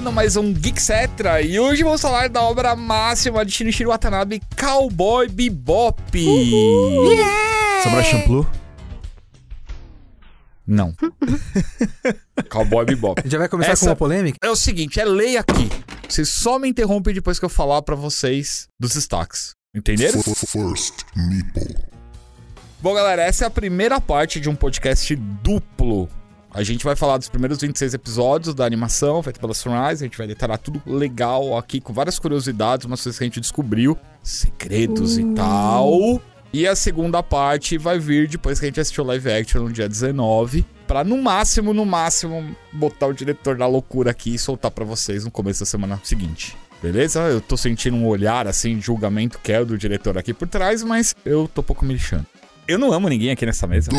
começando mais um Geek Cetra e hoje vamos falar da obra máxima de Shinichiro Watanabe, Cowboy Bebop. Yeah! Samurai Champloo? Não. Cowboy Bebop. Já vai começar Essa- com uma polêmica? É o seguinte, é lei aqui. Vocês só me interrompem depois que eu falar pra vocês dos destaques. Entenderam? First Nipple. Bom, galera, essa é a primeira parte de um podcast duplo. A gente vai falar dos primeiros 26 episódios da animação feita pela Sunrise. A gente vai detalhar tudo legal aqui, com várias curiosidades, umas coisas que a gente descobriu, segredos e tal. E a segunda parte vai vir depois que a gente assistiu o live action no dia 19. Pra no máximo, no máximo, botar o diretor da loucura aqui e soltar pra vocês no começo da semana seguinte. Beleza? Eu tô sentindo um olhar assim de julgamento que é o do diretor aqui por trás, mas eu tô pouco me lixando. Eu não amo ninguém aqui nessa mesa.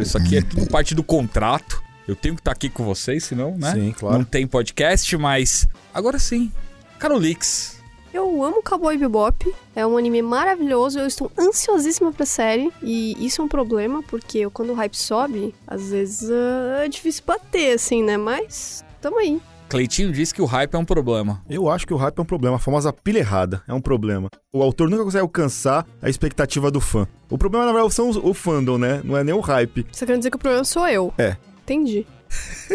Isso aqui é tudo parte do contrato. Eu tenho que estar aqui com vocês, senão, né? Sim, claro. Não tem podcast, mas agora sim. Carolix. Eu amo Cowboy Bebop, é um anime maravilhoso, eu estou ansiosíssima pra série, e isso é um problema, porque eu, quando o hype sobe, às vezes ah, é difícil bater, assim, né? Mas, tamo aí. Cleitinho disse que o hype é um problema. Eu acho que o hype é um problema, a famosa pilha errada é um problema. O autor nunca consegue alcançar a expectativa do fã. O problema, na verdade, são os- o fandom, né? Não é nem o hype. Você quer dizer que o problema sou eu? É. Entendi.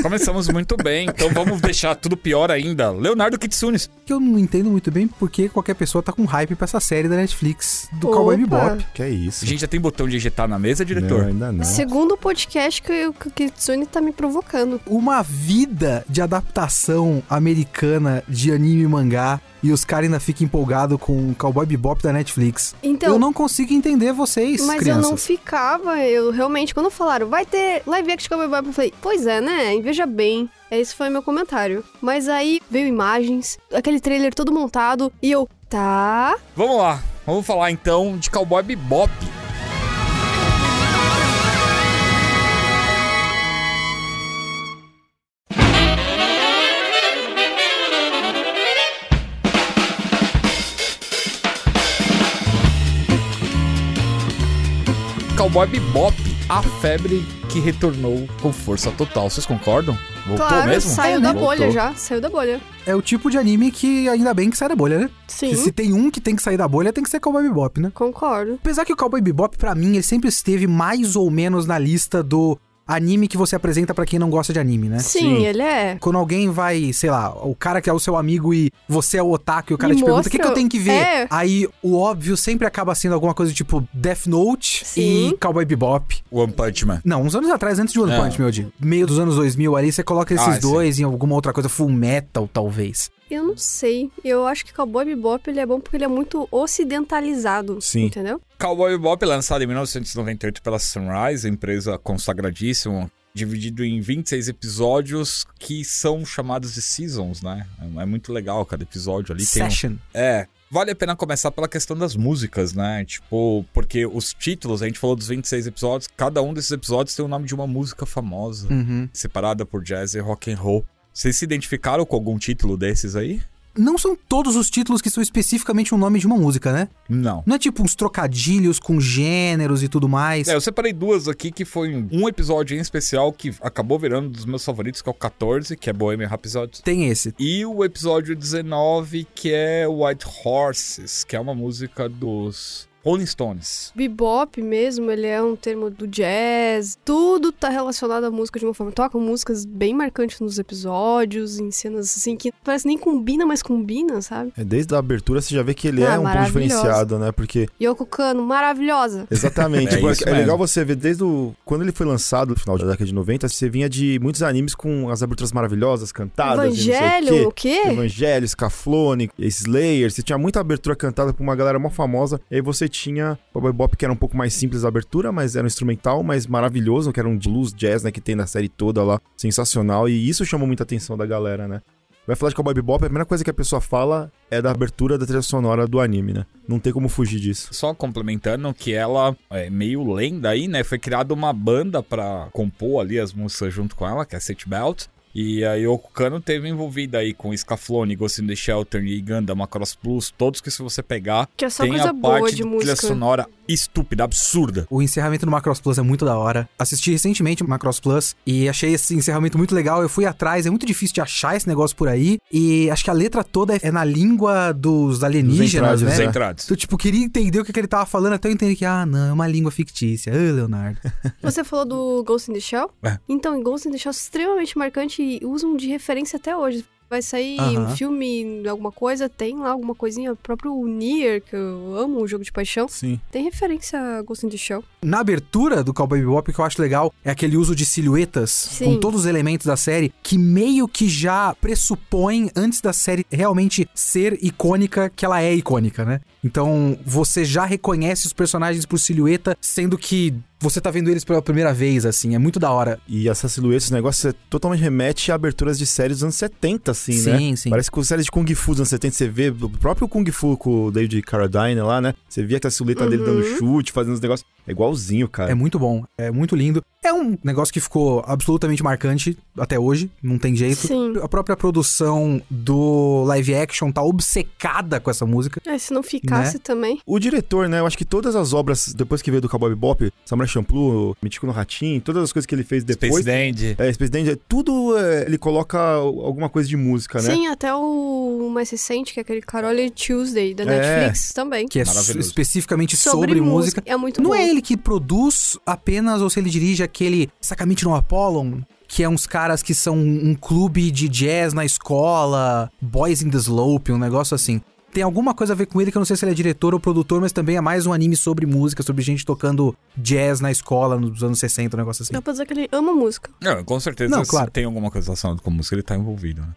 Começamos muito bem, então vamos deixar tudo pior ainda. Leonardo Kitsunes. Que eu não entendo muito bem porque qualquer pessoa tá com hype pra essa série da Netflix do Opa. Cowboy Bebop. Que é isso? A gente já tem botão de injetar na mesa, não, diretor? ainda não. Segundo podcast que, o- que o Kitsune tá me provocando. Uma vida de adaptação americana de anime e mangá e os caras ainda ficam empolgados com o Cowboy Bebop da Netflix. Então, eu não consigo entender vocês, Mas crianças. eu não ficava, eu realmente, quando falaram, vai ter live action de Cowboy Bebop, eu falei, pois é, né? Veja bem. Esse foi meu comentário. Mas aí veio imagens, aquele trailer todo montado, e eu, tá. Vamos lá, vamos falar então de Cowboy Bebop. Cowboy Bebop, a febre que retornou com força total. Vocês concordam? Voltou claro, mesmo? saiu da bolha já, saiu da bolha. É o tipo de anime que ainda bem que sai da bolha, né? Sim, Que se tem um que tem que sair da bolha, tem que ser Cowboy Bebop, né? concordo. Apesar que o Cowboy Bebop, pra mim, ele sempre esteve mais ou menos na lista do anime que você apresenta pra quem não gosta de anime, né? Sim, Sim. ele é. Quando alguém vai, sei lá, o cara que é o seu amigo e você é o otaku e o cara Me te pergunta o que, que eu tenho que ver. É. Aí o óbvio sempre acaba sendo alguma coisa tipo Death Note Sim. e Cowboy Bebop. One Punch Man. Não, uns anos atrás, antes de One É. Punch, meu de meio dos anos 2000 ali, você coloca esses Ah, sim. dois em alguma outra coisa, Full Metal, talvez. Eu não sei. Eu acho que Cowboy Bebop ele é bom porque ele é muito ocidentalizado. Sim. Entendeu? Cowboy Bebop, lançado em 1998 pela Sunrise, empresa consagradíssima, dividido em 26 episódios que são chamados de seasons, né? É é muito legal cada episódio ali. Tem um- Session. É. Vale a pena começar pela questão das músicas, né? Tipo, porque os títulos, a gente falou dos 26 episódios, cada um desses episódios tem o nome de uma música famosa, Uhum. separada por jazz e rock and roll. Vocês se identificaram com algum título desses aí? Não são todos os títulos que são especificamente o nome de uma música, né? Não. Não é tipo uns trocadilhos com gêneros e tudo mais. É, eu separei duas aqui que foi um episódio em especial que acabou virando um dos meus favoritos, que é o 14, que é Bohemian Rhapsody. Tem esse. E o episódio 19, que é White Horses, que é uma música dos Rolling Stones. Bebop mesmo, ele é um termo do jazz. Tudo tá relacionado à música de uma forma. Tocam músicas bem marcantes nos episódios, em cenas assim que parece nem combina, mas combina, sabe? É, Desde a abertura você já vê que ele Ah, é um pouco diferenciado, né? Porque, Yoko Kano, maravilhosa. exatamente, É tipo, é, é legal você ver desde o... Quando ele foi lançado, no final da década de 90, você vinha de muitos animes com as aberturas maravilhosas, cantadas, e não sei o Evangelho, quê. o quê? Evangelho, Scaflone, Slayer, você tinha muita abertura cantada por uma galera mó famosa, e aí você tinha o Boy Bop, que era um pouco mais simples a abertura, mas era um instrumental, mas maravilhoso, que era um blues jazz, né, que tem na série toda lá, sensacional, e isso chamou muita atenção da galera, né. Vai falar de Cowboy Bebop, a primeira coisa que a pessoa fala é da abertura da trilha sonora do anime, né? Não tem como fugir disso. Só complementando que ela é meio lenda aí, né? Foi criada uma banda pra compor ali as músicas junto com ela, que é City Belt. E a Yoko Kano teve envolvida aí com Scaflone, Ghost in the Shelter e Gundam Macross Plus, todos que se você pegar, Que é só tem coisa a boa parte de de trilha música. sonora estúpida, absurda. O encerramento do Macross Plus é muito da hora. Assisti recentemente o Macross Plus e achei esse encerramento muito legal. Eu fui atrás, é muito difícil de achar esse negócio por aí. E acho que a letra toda é na língua dos alienígenas, Dos né? Os entrados. Então, tipo, queria entender o que, que ele tava falando, até eu entendi que, ah, não, é uma língua fictícia. Ah, Leonardo. Você falou do Ghost in the Shell? É. Então, em Ghost in the Shell é extremamente marcante usam de referência até hoje. Vai sair um filme, alguma coisa, tem lá alguma coisinha, o próprio Nier, que eu amo, o jogo de paixão, Sim. tem referência a Ghost in the Shell. Na abertura do Cowboy Bebop, o que eu acho legal é aquele uso de silhuetas Sim. com todos os elementos da série que meio que já pressupõe, antes da série realmente ser icônica, que ela é icônica, né? Então, você já reconhece os personagens por silhueta, sendo que você tá vendo eles pela primeira vez, assim. É muito da hora. E essa silhueta, esse negócio, você totalmente remete a aberturas de séries dos anos 70, assim, né? sim, sim. Parece que com séries de Kung Fu dos anos 70, você vê o próprio Kung Fu com o David Carradine lá, né? Você via aquela silhueta dele dando Uhum. chute, fazendo os negócios. É igualzinho, cara. É muito bom, é muito lindo. É um negócio que ficou absolutamente marcante até hoje, não tem jeito. Sim. A própria produção do live action tá obcecada com essa música. É, se não ficasse Né? também. O diretor, né? Eu acho que todas as obras, depois que veio do Cowboy Bebop, Samurai Champloo, Mítico no Ratinho, todas as coisas que ele fez depois... Space Dandy. É, Space Dandy, tudo é, ele coloca alguma coisa de música, né? Sim, até o mais recente, que é aquele Carole Tuesday, da É. Netflix também. Que é especificamente sobre, música. É muito Não bom. é ele que produz apenas ou se ele dirige aquele Sacamente no Apollon, que é uns caras que são um clube de jazz na escola, Boys in the Slope, um negócio assim. Tem alguma coisa a ver com ele que eu não sei se ele é diretor ou produtor, mas também é mais um anime sobre música, sobre gente tocando jazz na escola nos anos 60, um negócio assim. Dá pra dizer que ele ama música. Não, com certeza Não, se claro. tem alguma coisa relacionada com música, ele tá envolvido, né?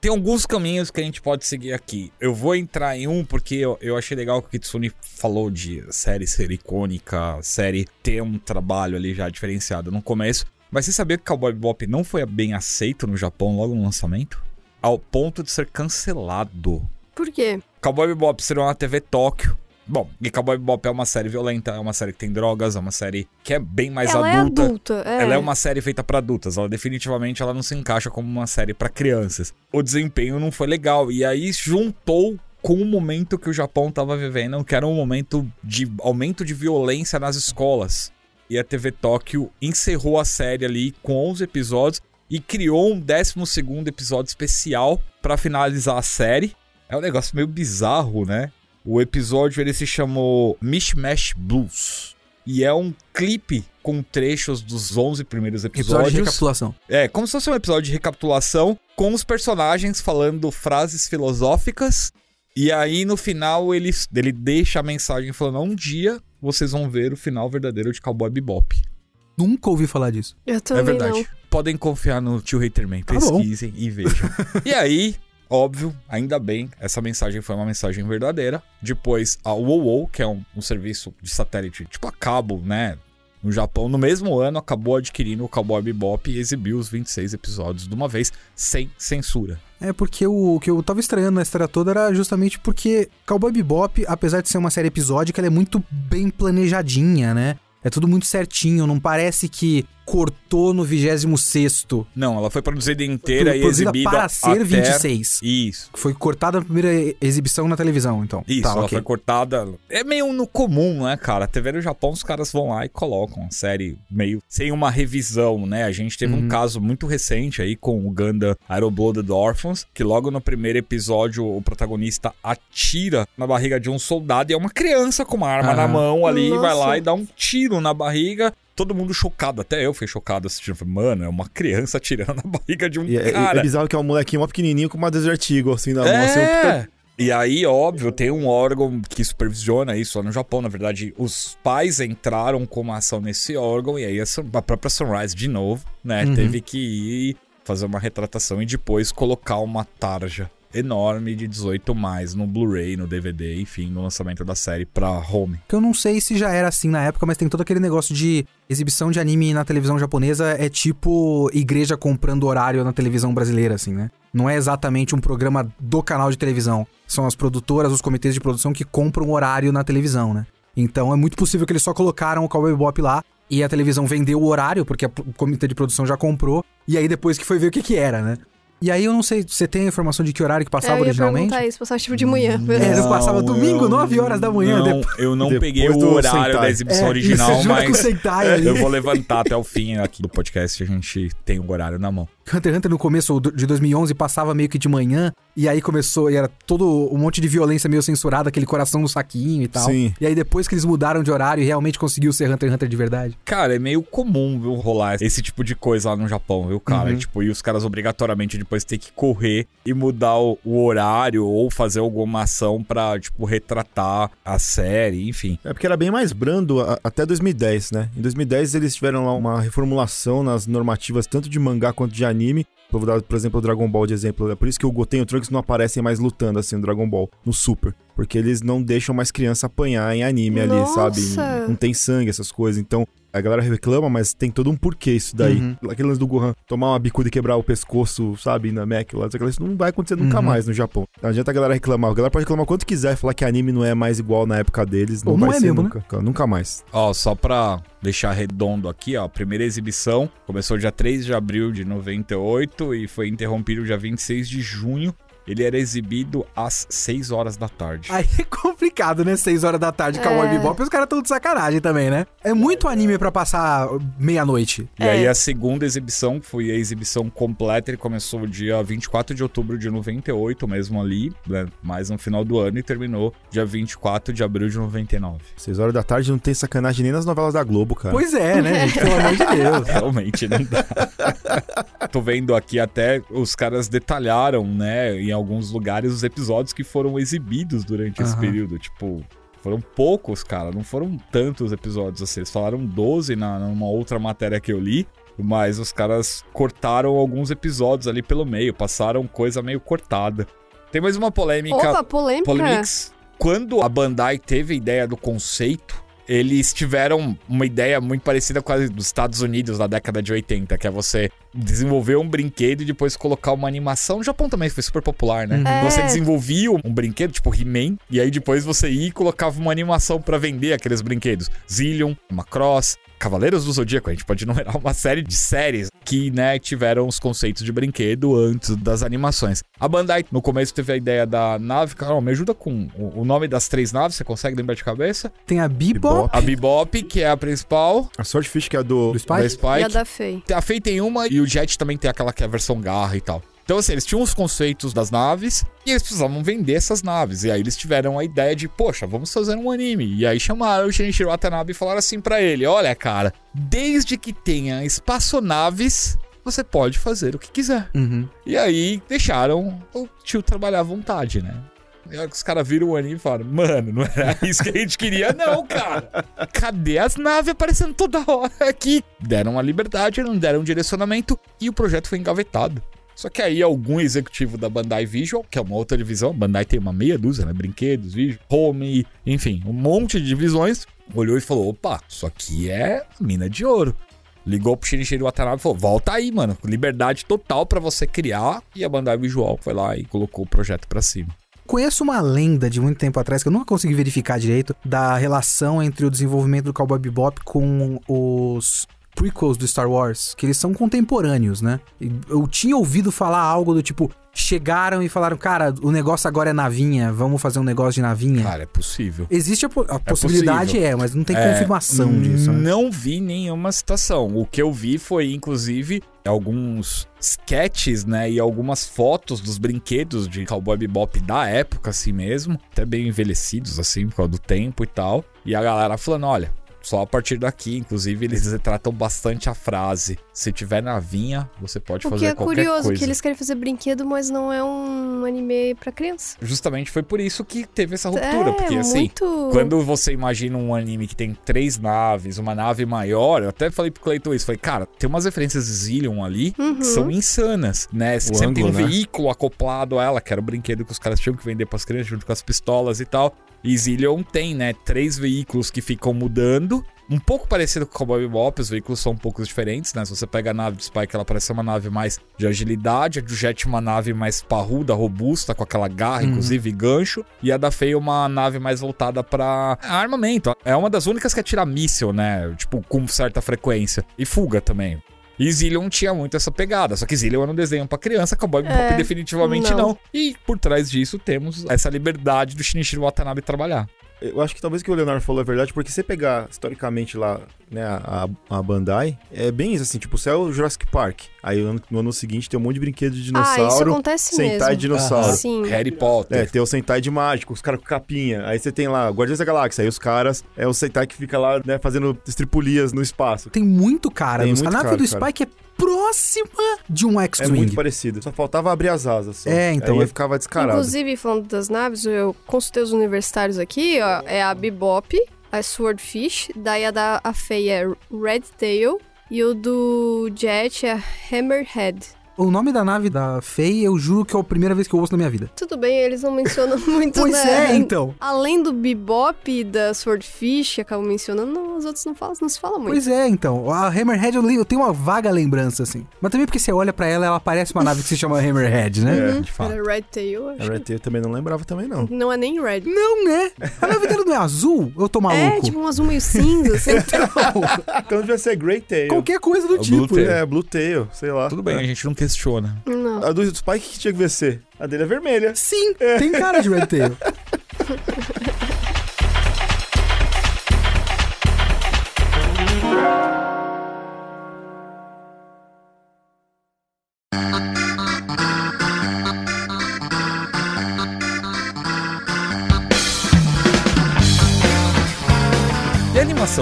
Tem alguns caminhos que a gente pode seguir aqui. Eu vou entrar em um porque eu, eu achei legal que o Kitsune falou de série ser icônica, série ter um trabalho ali já diferenciado no começo. Mas você sabia que Cowboy Bebop não foi bem aceito no Japão logo no lançamento? Ao ponto de ser cancelado. Por quê? Cowboy Bebop será uma TV Tóquio. Bom, e Cowboy Bebop é uma série violenta, é uma série que tem drogas, é uma série que é bem mais ela adulta. é adulta. É. Ela é uma série feita pra adultas. Ela definitivamente ela não se encaixa como uma série pra crianças. O desempenho não foi legal e aí juntou com o momento que o Japão tava vivendo, que era um momento de aumento de violência nas escolas. E a TV Tóquio encerrou a série ali com 11 episódios e criou um 12º episódio especial pra finalizar a série. É um negócio meio bizarro, né? O episódio ele se chamou Mishmash Blues. E é um clipe com trechos dos 11 primeiros Episódio episódios. de recapitulação. É, como se fosse um episódio de recapitulação com os personagens falando frases filosóficas. E aí, no final, ele, ele deixa a mensagem falando: um dia vocês vão ver o final verdadeiro de Cowboy Bebop. Nunca ouvi falar disso. Eu também é verdade. não. Podem confiar no tio Haterman. Tá. Pesquisem e vejam. e aí, óbvio, ainda bem, essa mensagem foi uma mensagem verdadeira. Depois, a WoWo, que é um, um serviço de satélite, tipo a cabo, né? No Japão, no mesmo ano, acabou adquirindo o Cowboy Bebop e exibiu os 26 episódios de uma vez, sem censura. É porque o, o que eu tava estranhando na história toda era justamente porque Cowboy Bebop, apesar de ser uma série episódica, ela é muito bem planejadinha, né? É tudo muito certinho, não parece que cortou no 26 Não, ela foi produzida inteira e produzida exibida para ser até... 26. Isso. Foi cortada a primeira e- exibição na televisão, então. Isso, tá, ela ok. foi cortada. É meio no comum, né, cara? A TV no Japão, os caras vão lá e colocam a série meio sem uma revisão, né? A gente teve um Uhum. caso muito recente aí com o Gundam Aeroblooded Orphans, que logo no primeiro episódio o protagonista atira na barriga de um soldado e é uma criança com uma arma Ah. na mão ali, vai lá Nossa. e dá um tiro na barriga. Todo mundo chocado, até eu fui chocado assistindo. Falei, mano, é uma criança atirando na barriga de um E é, é- cara. é bizarro que é um molequinho mó pequenininho com uma Desert Eagle, assim, na mão. Assim, um É. E aí, óbvio, tem um órgão que supervisiona isso lá no Japão. Na verdade, os pais entraram com uma ação nesse órgão e aí a, a própria Sunrise, de novo, né, Uhum. teve que ir fazer uma retratação e depois colocar uma tarja enorme de 18 mais no Blu-ray, no DVD, enfim, no lançamento da série pra home. Que eu não sei se já era assim na época, mas tem todo aquele negócio de exibição de anime na televisão japonesa é tipo igreja comprando horário na televisão brasileira, assim, né? Não é exatamente um programa do canal de televisão. São as produtoras, os comitês de produção que compram horário na televisão, né? Então é muito possível que eles só colocaram o Cowboy Bebop lá E a televisão vendeu o horário, porque o comitê de produção já comprou. E aí depois que foi ver o que que era, né? E aí eu não sei, você tem a informação de que horário que passava É, eu ia originalmente? isso, passava tipo de manhã. É, Não, passava domingo, eu 9 horas da manhã, Não, depois- eu não Depois peguei o horário Sentai. da exibição É, original, isso, mas eu vou levantar até o fim aqui do podcast. A gente tem o horário na mão. Hunter x Hunter no começo de 2011 passava meio que de manhã, e aí começou, e era todo um monte de violência meio censurada, aquele coração no saquinho e tal. Sim. E aí depois que eles mudaram de horário e realmente conseguiu ser Hunter x Hunter de verdade. Cara, é meio comum, viu, rolar esse tipo de coisa lá no Japão, viu, cara? Uhum. Tipo, e os caras obrigatoriamente depois ter que correr e mudar o, o horário ou fazer alguma ação pra, tipo, retratar a série, enfim. É porque era bem mais brando a- até 2010, né? Em 2010 eles tiveram lá uma reformulação nas normativas tanto de mangá quanto de anime. Vou dar, por exemplo, o Dragon Ball de exemplo. É por isso que o Goten e o Trunks não aparecem mais lutando assim no Dragon Ball, no Super. Porque eles não deixam mais criança apanhar em anime ali, Nossa! sabe? Não tem sangue, essas coisas. Então, a galera reclama, mas tem todo um porquê isso daí. Uhum. Aquele lance do Gohan tomar uma bicuda e quebrar o pescoço, sabe, na Mac, lá, isso não vai acontecer nunca Uhum. mais no Japão. Não adianta a galera reclamar. A galera pode reclamar quanto quiser, falar que anime não é mais igual na época deles. Não Ou não vai é ser mesmo, né? nunca. cara, Nunca mais. Ó, só pra deixar redondo aqui, ó, a primeira exibição começou dia 3 de abril de 98 e foi interrompido dia 26 de junho. Ele era exibido às 6 horas da tarde. Aí é complicado, né? 6 horas da tarde, Cowboy É. Bebop, e os caras tão de sacanagem também, né? É muito anime pra passar meia-noite. E aí É. a segunda exibição, foi a exibição completa, ele começou dia 24 de outubro de 98, mesmo ali, né, mais no final do ano, e terminou dia 24 de abril de 99. 6 horas da tarde não tem sacanagem nem nas novelas da Globo, cara. Pois é, né, gente? Pelo amor de Deus. Realmente não dá. Tô vendo aqui até os caras detalharam, né, em alguns lugares os episódios que foram exibidos durante esse Aham. período. Tipo, foram poucos, cara. Não foram tantos episódios assim. Eles falaram 12 na, numa outra matéria que eu li. Mas os caras cortaram alguns episódios ali pelo meio, passaram coisa meio cortada. Tem mais uma polêmica. Opa, polêmica. Polemics. Quando a Bandai teve a ideia do conceito, eles tiveram uma ideia muito parecida com a dos Estados Unidos na década de 80, que é você desenvolver um brinquedo e depois colocar uma animação. No Japão também foi super popular, né? É. Você desenvolvia um brinquedo, tipo He-Man, e aí depois você ia e colocava uma animação pra vender aqueles brinquedos. Zillion, Macross, Cavaleiros do Zodíaco, a gente pode numerar uma série de séries que, né, tiveram os conceitos de brinquedo antes das animações. A Bandai, no começo, teve a ideia da nave. Carol, me ajuda com o nome das três naves, você consegue lembrar de cabeça? Tem a Bebop, A Bebop, que é a principal, A Swordfish, que é a do. do Spike. da E a Spike. da Fei. A Fei tem uma e o Jet também tem aquela que é a versão garra e tal. Então, assim, eles tinham os conceitos das naves e eles precisavam vender essas naves. E aí eles tiveram a ideia de, poxa, vamos fazer um anime. E aí chamaram o Shinichiro Watanabe e falaram assim pra ele: olha, cara, desde que tenha espaçonaves, você pode fazer o que quiser. Uhum. E aí deixaram o tio trabalhar à vontade, né? E aí os caras viram o anime e falaram, mano, não era isso que a gente queria, não, cara. Cadê as naves aparecendo toda hora aqui? Deram a liberdade, não deram um direcionamento e o projeto foi engavetado. Só que aí algum executivo da Bandai Visual, que é uma outra divisão, a Bandai tem uma meia dúzia, né? Brinquedos, vídeo, home, enfim, um monte de divisões, olhou e falou: opa, isso aqui é mina de ouro. Ligou pro Shinichiro Watanabe e falou: volta aí, mano. Liberdade total pra você criar. E a Bandai Visual foi lá e colocou o projeto pra cima. Conheço uma lenda de muito tempo atrás, que eu nunca consegui verificar direito, da relação entre o desenvolvimento do Cowboy Bebop com os prequels do Star Wars, que eles são contemporâneos, né? Eu tinha ouvido falar algo do tipo, chegaram e falaram, cara, o negócio agora é navinha, vamos fazer um negócio de navinha. Cara, é possível. Existe a, po- a possibilidade, é, mas não tem É, confirmação disso, né? Não vi nenhuma citação. O que eu vi foi, inclusive, alguns sketches, né? E algumas fotos dos brinquedos de Cowboy Bebop da época, assim mesmo. Até bem envelhecidos, assim, por causa do tempo e tal. E a galera falando, olha... Só a partir daqui, inclusive, eles retratam bastante a frase. Se tiver navinha, você pode O fazer que é qualquer curioso, coisa. que eles querem fazer brinquedo, mas não é um anime pra criança. Justamente foi por isso que teve essa ruptura. é, porque, assim, muito... Quando você imagina um anime que tem três naves, uma nave maior, eu até falei pro Cleiton isso, falei, cara, tem umas referências de Zillion ali Uhum. que são insanas, né? Você O sempre tem um né? veículo acoplado a ela, que era o brinquedo que os caras tinham que vender pras crianças junto com as pistolas e tal. E Zillion tem, né, três veículos que ficam mudando um pouco parecido com o Cowboy Bebop, os veículos são um pouco diferentes, né? Se você pega a nave do Spike, ela parece ser uma nave mais de agilidade, a do Jet uma nave mais parruda, robusta, com aquela garra, inclusive, e gancho, e a da Faye uma nave mais voltada pra armamento. É uma das únicas que atira míssil, né? Tipo, com certa frequência. E fuga também. E Zillion tinha muito essa pegada, só que Zillion era um desenho pra criança, Cowboy Bebop É, definitivamente não. não. E por trás disso temos essa liberdade do Shinichiro Watanabe trabalhar. Eu acho que talvez o que o Leonardo falou é verdade, porque se você pegar historicamente lá, né, a, a Bandai, é bem isso assim, tipo, você é o Jurassic Park. Aí no ano, no ano seguinte tem um monte de brinquedo de Ah, isso dinossauro, acontece Sentai mesmo. dinossauro. Sim. Harry Potter. É, tem o Sentai de mágico, os caras com capinha. Aí você tem lá Guardiões da Galáxia, aí os caras é o Sentai que fica lá, né, fazendo estripulias no espaço. Tem muito cara. Tem a muito nave cara, do cara. Spike é próxima de um É X-Wing. muito parecido. Só faltava abrir as asas. Só. É, então, Aí é- ficava descarado. Inclusive, falando das naves, eu consultei os universitários aqui, ó. É a Bebop, a Swordfish, daí a da a Faye é Red Tail e o do Jet é Hammerhead. O nome da nave da Faye, eu juro que é a primeira vez que eu ouço na minha vida. Tudo bem, eles não mencionam muito, Pois né? é, então. Além do Bebop e da Swordfish, que acabam mencionando, não, os outros não, falam, não se fala muito. Pois é, então. A Hammerhead eu, eu tenho uma vaga lembrança, assim. Mas também porque você olha pra ela, ela parece uma nave que se chama Hammerhead, né? É, Uhum, de fato. Era Red Tail, acho. A Red Tail eu também não lembrava também, não. Não é nem Red. Não, né? A nave dela não é azul? Eu tô maluco? É, tipo um azul meio cinza, assim. Então devia ser Grey Tail. Qualquer coisa do O tipo. Blue Tail. É, Blue Tail, sei lá. Tudo bem, a gente não questiona. não. A do Spike que tinha que ver ser? A dele é vermelha. Sim, tem cara de Red Tail.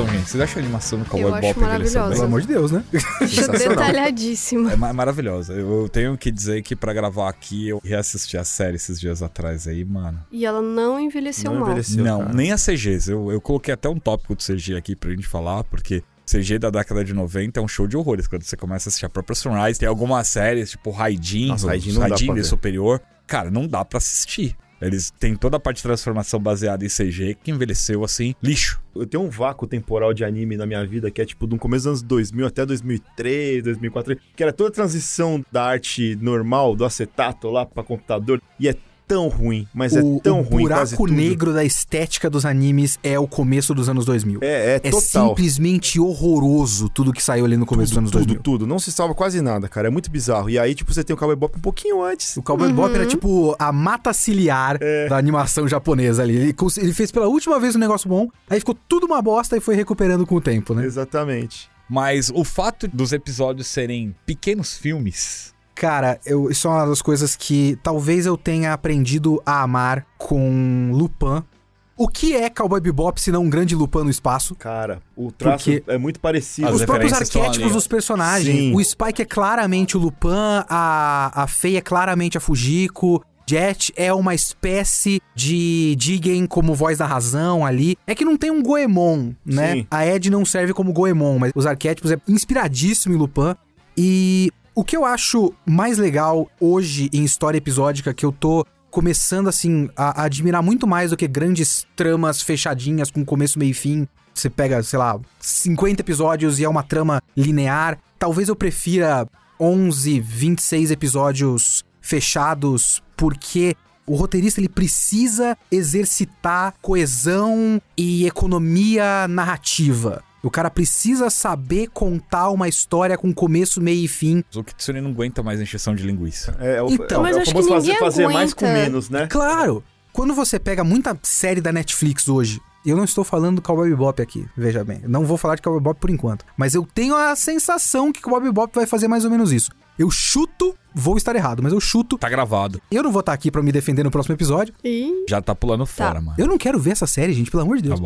animação, gente? Vocês acham a animação do Cowboy Eu acho Bop envelheceu maravilhosa. Pelo amor de Deus, né? Detalhadíssima. É ma- maravilhosa. Eu eu tenho que dizer que pra gravar aqui, eu reassisti a série esses dias atrás aí, mano. E ela não envelheceu Não mal. envelheceu. não, cara. nem a CGs. Eu, eu coloquei até um tópico de CG aqui pra gente falar, porque CG da década de 90 é um show de horrores. Quando você começa a assistir a própria Sunrise, tem algumas séries, tipo Raidin, Nossa, Raidin não dá pra ver. Superior. Cara, não dá pra assistir. Eles têm toda a parte de transformação baseada em CG que envelheceu assim, lixo. Eu tenho um vácuo temporal de anime na minha vida que é tipo do começo dos anos 2000 até 2003, 2004, que era toda a transição da arte normal, do acetato lá pra computador, e é tão ruim, mas é o tão o ruim quase buraco tudo. negro da estética dos animes é o começo dos anos 2000. É, é, É total. simplesmente horroroso tudo que saiu ali no começo tudo, dos anos tudo, 2000. tudo. Não se salva quase nada, cara. É muito bizarro. E aí, tipo, você tem o Cowboy Bop um pouquinho antes. O Cowboy Bop era tipo a mata ciliar É. da animação japonesa ali. Ele, ele fez pela última vez um negócio bom, aí ficou tudo uma bosta e foi recuperando com o tempo, né? Exatamente. Mas o fato dos episódios serem pequenos filmes. Cara, eu, isso é uma das coisas que talvez eu tenha aprendido a amar com Lupin. O que é Cowboy Bebop se não um grande Lupin no espaço? Cara, o traço Porque- é muito parecido. Os próprios arquétipos dos personagens. Sim. O Spike é claramente o Lupin, a, a Faye é claramente a Fujiko. Jet é uma espécie de Jigen como voz da razão ali. É que não tem um Goemon, né? Sim. A Ed não serve como Goemon, mas os arquétipos é inspiradíssimo em Lupin. E o que eu acho mais legal hoje em história episódica que eu tô começando assim a, a admirar muito mais do que grandes tramas fechadinhas com começo, meio e fim. Você pega, sei lá, 50 episódios e é uma trama linear. Talvez eu prefira 11, 26 episódios fechados porque o roteirista ele precisa exercitar coesão e economia narrativa. O cara precisa saber contar uma história com começo, meio e fim. O Kitsune não aguenta mais encheção de linguiça. É, é o, Então, é, o acho famoso que fazer, ninguém fazer mais com menos, né? Claro, quando você pega muita série da Netflix hoje, eu não estou falando do Cowboy Bebop aqui, veja bem. Não vou falar de Cowboy Bebop por enquanto. Mas eu tenho a sensação que Cowboy Bebop vai fazer mais ou menos isso. Eu chuto, vou estar errado, mas eu chuto. Tá gravado. Eu não vou estar aqui pra me defender no próximo episódio. E Já tá pulando fora, mano. Eu não quero ver essa série, gente, pelo amor de Tá Deus.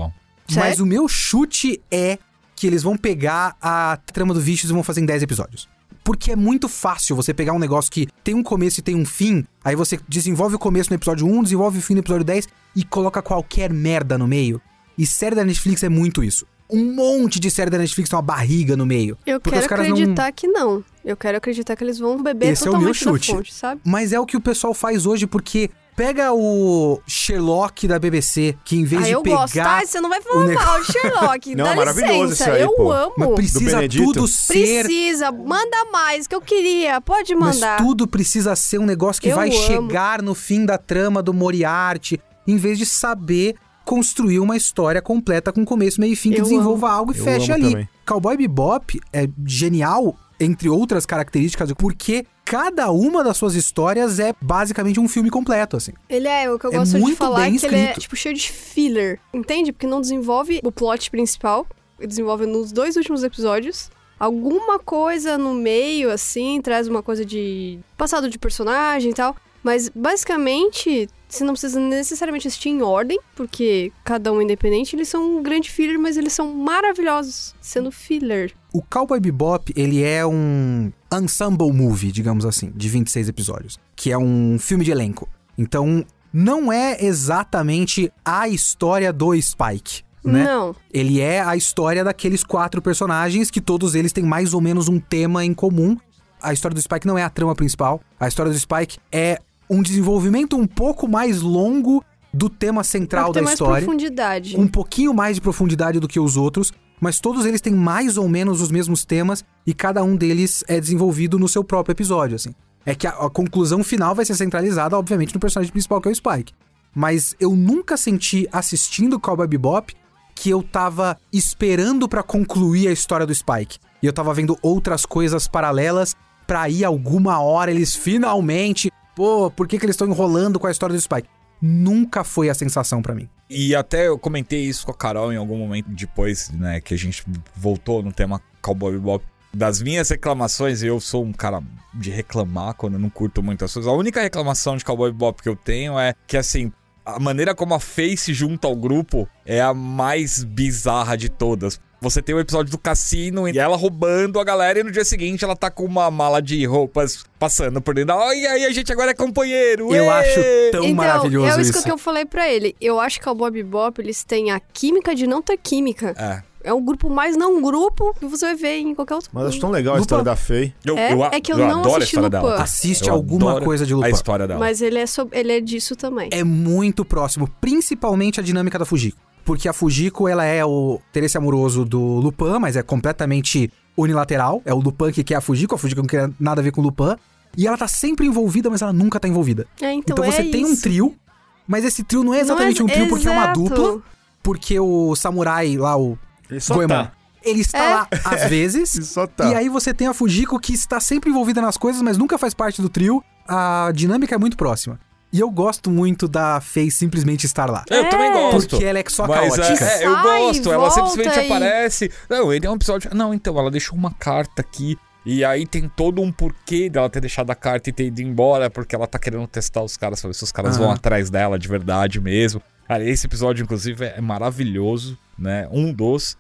Mas o meu chute é que eles vão pegar a trama do Vicious e vão fazer em 10 episódios. Porque é muito fácil você pegar um negócio que tem um começo e tem um fim, aí você desenvolve o começo no episódio 1, desenvolve o fim no episódio 10 e coloca qualquer merda no meio. E série da Netflix é muito isso. Um monte de série da Netflix tem uma barriga no meio. eu quero caras não- acreditar que não. Eu quero acreditar que eles vão beber Esse é o meu totalmente chute. fonte, sabe? Mas é o que o pessoal faz hoje porque Pega o Sherlock da BBC, que em vez Ah, de eu pegar. gosto, tá? Você não vai falar o negócio- mal de Sherlock. Não, Dá é maravilhoso licença, esse aí, eu pô. amo. Mas precisa tudo ser. Precisa, manda mais, que eu queria. Pode Mas mandar. tudo precisa ser um negócio que Eu vai amo. chegar no fim da trama do Moriarty, em vez de saber construir uma história completa com começo, meio e fim que Eu desenvolva algo e Eu feche amo ali. também. Cowboy Bebop é genial, entre outras características, porque cada uma das suas histórias é basicamente um filme completo, assim. Ele é, o que eu É gosto de falar é que ele é, escrito. tipo, cheio de filler. Entende? Porque não desenvolve o plot principal. Ele desenvolve nos dois últimos episódios. Alguma coisa no meio, assim, traz uma coisa de passado de personagem e tal. Mas, basicamente, você não precisa necessariamente assistir em ordem, porque cada um é independente, eles são um grande filler, mas eles são maravilhosos sendo filler. O Cowboy Bebop, ele é um ensemble movie, digamos assim, de 26 episódios, que é um filme de elenco. Então, não é exatamente a história do Spike, né? Não. Ele é a história daqueles quatro personagens que todos eles têm mais ou menos um tema em comum. A história do Spike não é a trama principal. A história do Spike é um desenvolvimento um pouco mais longo do tema central da mais história profundidade. um pouquinho mais de profundidade do que os outros, mas todos eles têm mais ou menos os mesmos temas e cada um deles é desenvolvido no seu próprio episódio, assim. É que a, a conclusão final vai ser centralizada, obviamente, no personagem principal, que é o Spike. Mas eu nunca senti, assistindo Cowboy Bebop, que eu tava esperando pra concluir a história do Spike. E eu tava vendo outras coisas paralelas pra ir alguma hora eles finalmente... Pô, por que, que eles estão enrolando com a história do Spike? Nunca foi a sensação pra mim. E até eu comentei isso com a Carol em algum momento depois, né, que a gente voltou no tema Cowboy Bebop. Das minhas reclamações, eu sou um cara de reclamar quando eu não curto muitas coisas. A única reclamação de Cowboy Bebop que eu tenho é que, assim, a maneira como a Faye se junta ao grupo é a mais bizarra de todas. Você tem o episódio do cassino e ela roubando a galera e no dia seguinte ela tá com uma mala de roupas passando por dentro. da- E aí a gente agora é companheiro. Eu acho tão então, maravilhoso é isso, isso. que eu falei pra ele. Eu acho que o Bob Bebop, eles têm a química de não ter química. É. É um grupo mais não grupo que você vai ver em qualquer outro. Mas acho tão legal a Lupin. história da Fei. Eu, É, eu, é que eu eu não adoro a assisti história Lupin. dela. Assiste Eu alguma adoro coisa de A Lupin. história dela. Mas ele é, sob- ele é disso também. É muito próximo, principalmente a dinâmica da Fujiko. Porque a Fujiko, ela é o interesse amoroso do Lupin, mas é completamente unilateral. É o Lupin que quer a Fujiko, a Fujiko não quer nada a ver com o Lupin. E ela tá sempre envolvida, mas ela nunca tá envolvida. É, então, Então, você é tem um isso. trio, mas esse trio não é exatamente Não um trio porque é uma dupla. Porque o samurai lá, o Ele Goemon, tá. ele está É. lá às vezes. Ele só tá. E aí você tem a Fujiko que está sempre envolvida nas coisas, mas nunca faz parte do trio. A dinâmica é muito próxima. E eu gosto muito da Faye simplesmente estar lá. Eu É. também gosto. Porque ela é só Mas caótica. é, é, eu Sai, gosto, ela simplesmente e- aparece. Não, ele é um episódio. Não, então, ela deixou uma carta aqui. E aí tem todo um porquê dela ter deixado a carta e ter ido embora, porque ela tá querendo testar os caras, pra ver se os caras vão Aham. atrás dela de verdade mesmo. Cara, esse episódio, inclusive, é maravilhoso, né? Um dos.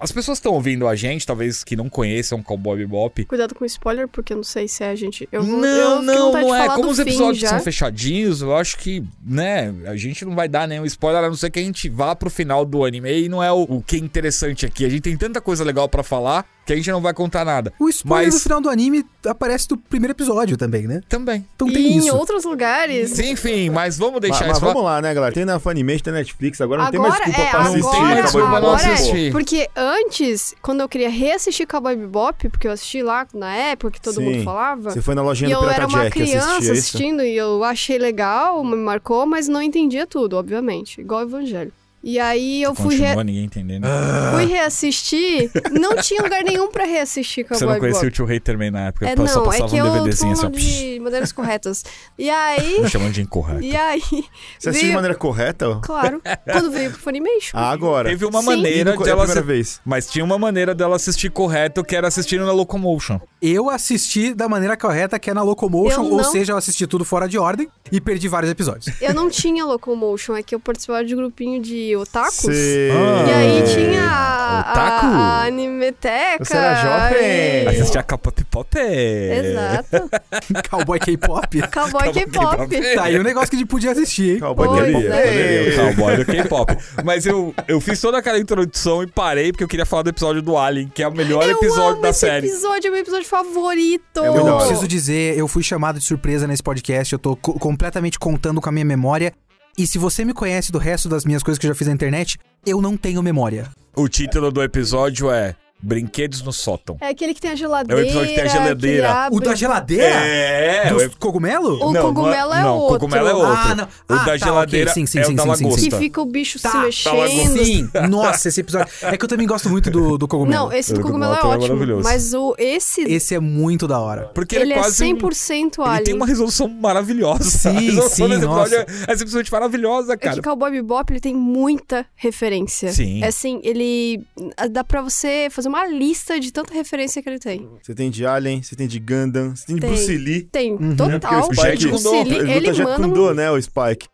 As pessoas estão ouvindo a gente, talvez que não conheçam Cowboy Bebop. Cuidado com spoiler, porque eu não sei se é a gente. Eu, não, eu não, não é. Como os episódios já. são fechadinhos, eu acho que, né, a gente não vai dar nenhum spoiler, a não ser que a gente vá pro final do anime e não é o, o que é interessante aqui. A gente tem tanta coisa legal pra falar que a gente não vai contar nada. O spoiler Mas- do final do anime aparece do primeiro episódio também, né? Também. Então E tem em isso. outros lugares. Enfim, mas vamos deixar Mas, mas isso vamos lá, né, galera? Tem na Funimation, tem na Netflix, agora não tem mais Agora desculpa é, pra assistir. tem agora, desculpa pra agora não é. assistir. Porque antes, quando eu queria reassistir Cowboy Bebop, porque eu assisti lá na época que todo Sim. mundo falava. Você foi na lojinha E do eu Pirata era uma Jack criança assistir é isso? assistindo e eu achei legal, me marcou, mas não entendia tudo, obviamente. Igual o Evangelho. E aí eu fui, Continua re- ninguém entendendo. fui reassistir. não tinha lugar nenhum pra reassistir Você Cowboy não conhecia o tio Rei também na época, É, só não, é passava que um eu tô DVDzinho assim, de maneiras corretas. E aí. Me chamando de incorreto. E aí. Você assistiu de veio- maneira correta? Claro. Quando veio pro Funimation. Ah, agora. Teve uma Sim. maneira no- de é ela primeira vez. Mas tinha uma maneira dela assistir correto, que era assistindo na Locomotion. Eu assisti da maneira correta, que é na Locomotion, Eu ou não- seja, eu assisti tudo fora de ordem e perdi vários episódios. Eu não tinha Locomotion, é que eu participava de grupinho de otakus. Cê- E aí tinha a, Otaku? A Animeteca. Você era jovem. Assistia K-pop pop. Exato. Cowboy K-pop. Cowboy K-pop. Tá aí um negócio que a gente podia assistir, hein? Cowboy K-pop. é. O cowboy do K-pop. Mas eu, eu fiz toda aquela introdução e parei porque eu queria falar do episódio do Alien, que é o melhor Eu episódio amo da esse série. episódio, é meu episódio favorito. É Eu preciso dizer, eu fui chamado de surpresa nesse podcast, eu tô co- completamente contando com a minha memória. E se você me conhece do resto das minhas coisas que eu já fiz na internet, eu não tenho memória. O título do episódio é Brinquedos no Sótão. É aquele que tem a geladeira. É o episódio que tem a ele geladeira. abre. O da geladeira? É, Dos o- cogumelo? O Não, cogumelo é não, outro. cogumelo é outro. Ah, não. O Ah, da tá, geladeira ok. Sim, sim, é sim, o da sim, lagosta. sim. Que fica o bicho Tá, se tá mexendo. Sim, nossa, esse episódio. É que eu também gosto muito do, do cogumelo. Não, esse O do cogumelo é cogumelo é ótimo. maravilhoso. Mas o, esse, Esse é muito da hora. Porque ele ele é é quase. um- 100% Ele alien. tem uma resolução maravilhosa. Sim, a resolução sim, desse episódio nossa. é simplesmente maravilhosa, É cara. que Cowboy Bebop, ele tem muita referência. Sim. É assim, ele... Dá pra você fazer uma lista de tanta referência que ele tem. Você tem de Alien, você tem de Gundam, você tem de Tem. Bruce Lee. Tem, Porque total. o Spike Bruce Lee, ele ele Jet manda um né, o Spike.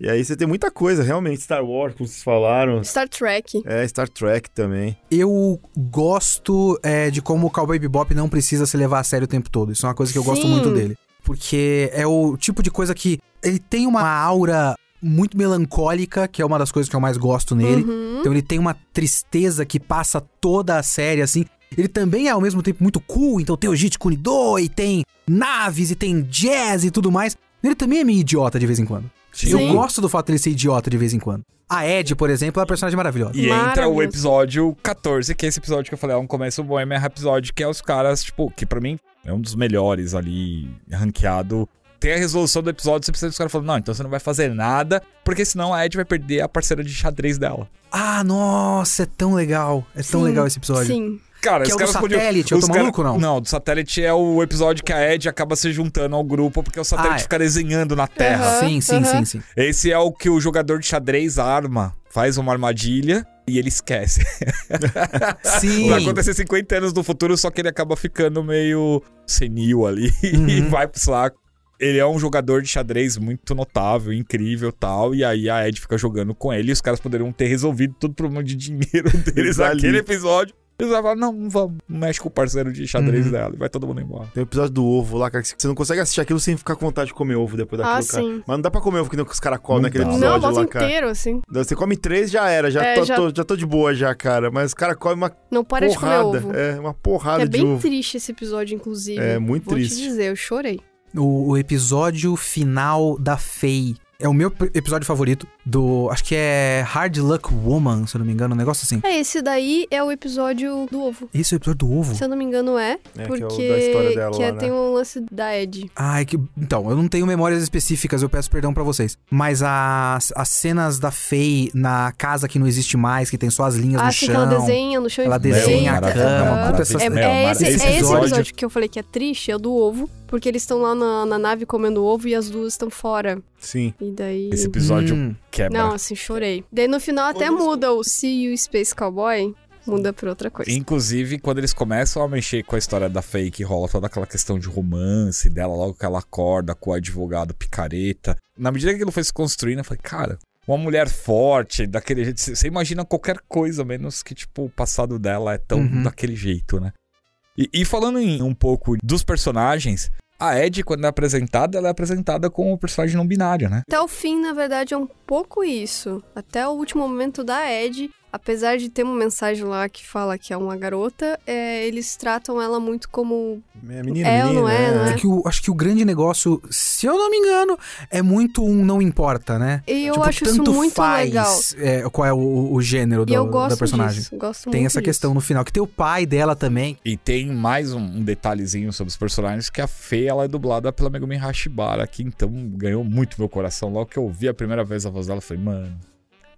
E aí você tem muita coisa, realmente. Star Wars, como vocês falaram. Star Trek. É, Star Trek também. Eu gosto é, de como o Cowboy Bebop não precisa se levar a sério o tempo todo. Isso é uma coisa que eu gosto Sim. muito dele. Porque é o tipo de coisa que ele tem uma aura muito melancólica, que é uma das coisas que eu mais gosto nele. Uhum. Então ele tem uma tristeza que passa toda a série, assim. Ele também é ao mesmo tempo muito cool, então tem o Jeet Kune Do, e tem naves, e tem jazz e tudo mais. Ele também é meio idiota de vez em quando. Sim. Eu gosto do fato dele ser idiota de vez em quando. A Ed, por exemplo, é uma personagem maravilhosa. E entra o episódio 14, que é esse episódio que eu falei lá no começo, o Bohemian Rhapsody, que é os caras, tipo, que pra mim é um dos melhores ali, ranqueado. Tem a resolução do episódio, você precisa dos caras falando, não, então você não vai fazer nada, porque senão a Ed vai perder a parceira de xadrez dela. Ah, nossa, é tão legal. É tão Sim, legal esse episódio. Sim. Cara, Que os é o do caras podiam- satélite, eu os tô cara- maluco, não? Não, do satélite é o episódio que a Ed acaba se juntando ao grupo, porque o satélite Ah, é. fica desenhando na Terra. Aham, Sim, sim, aham. sim, sim. Esse é o que o jogador de xadrez arma, faz uma armadilha e ele esquece. Sim. Vai acontecer 50 anos no futuro, só que ele acaba ficando meio senil ali e Uhum. vai pro saco. Ele é um jogador de xadrez muito notável, incrível tal. E aí a Ed fica jogando com ele e os caras poderiam ter resolvido todo o problema de dinheiro deles Ali. naquele episódio. Eles vão falar, não, não vamos, mexe com o parceiro de xadrez Uhum. dela. E vai todo mundo embora. Tem o episódio do ovo lá, cara, que você não consegue assistir aquilo sem ficar com vontade de comer ovo depois daquilo, Ah, cara. sim. Mas não dá pra comer ovo que nem os caras comem naquele dá. episódio Não, lá, cara. inteiro, assim. Você come três, já era. Já, É, tô, já- tô- já tô de boa já, cara. Mas os caras comem uma Não para de comer porrada. ovo. É, uma porrada É de bem ovo. triste esse episódio, inclusive. É, muito Vou triste. te dizer, eu chorei. O, o episódio final da Faye. É o meu episódio favorito do. Acho que é Hard Luck Woman, se eu não me engano, um negócio assim. É, esse daí é o episódio do ovo. Esse é o episódio do ovo. Se eu não me engano, é. É, porque que é o da história dela que lá, é- né? tem um lance da Ed. Ai, que. Então, eu não tenho memórias específicas, eu peço perdão pra vocês. Mas as, as cenas da Faye na casa que não existe mais, que tem só as linhas Ah, no chão. que ela desenha no chão Ela e desenha deita. a cama, puta, essas- É, é mara- esse, é esse episódio- episódio que eu falei que é triste, é o do ovo. Porque eles estão lá na, na nave comendo ovo e as duas estão fora. Sim. E daí. Esse episódio Hum. quebra. Não, assim, chorei. Daí no final até muda o See You Space Cowboy. Muda pra outra coisa. Inclusive, quando eles começam a mexer com a história da Faye, que rola toda aquela questão de romance dela, logo que ela acorda com o advogado picareta. Na medida que aquilo foi se construindo, eu falei, cara, uma mulher forte, daquele jeito. Você imagina qualquer coisa, menos que, tipo, o passado dela é tão Uhum. daquele jeito, né? E, e falando em um pouco dos personagens, a Ed, quando é apresentada, ela é apresentada como um personagem não binário, né? Até o fim, na verdade, é um pouco isso. Até o último momento da Ed, apesar de ter uma mensagem lá que fala que é uma garota, é, eles tratam ela muito como. É menina, É ou menina. não é, não É que o, acho que o grande negócio, se eu não me engano, é muito um não importa, né? E eu Tipo, acho isso tanto muito faz, legal. é, qual é o, o gênero E do- eu gosto da personagem. disso. Gosto Tem muito essa disso. questão no final, que tem o pai dela também. E tem mais um, um detalhezinho sobre os personagens, que a Fê, ela é dublada pela Megumi Hashibara, que então ganhou muito meu coração. Logo que eu vi a primeira vez a voz dela, eu falei, mano,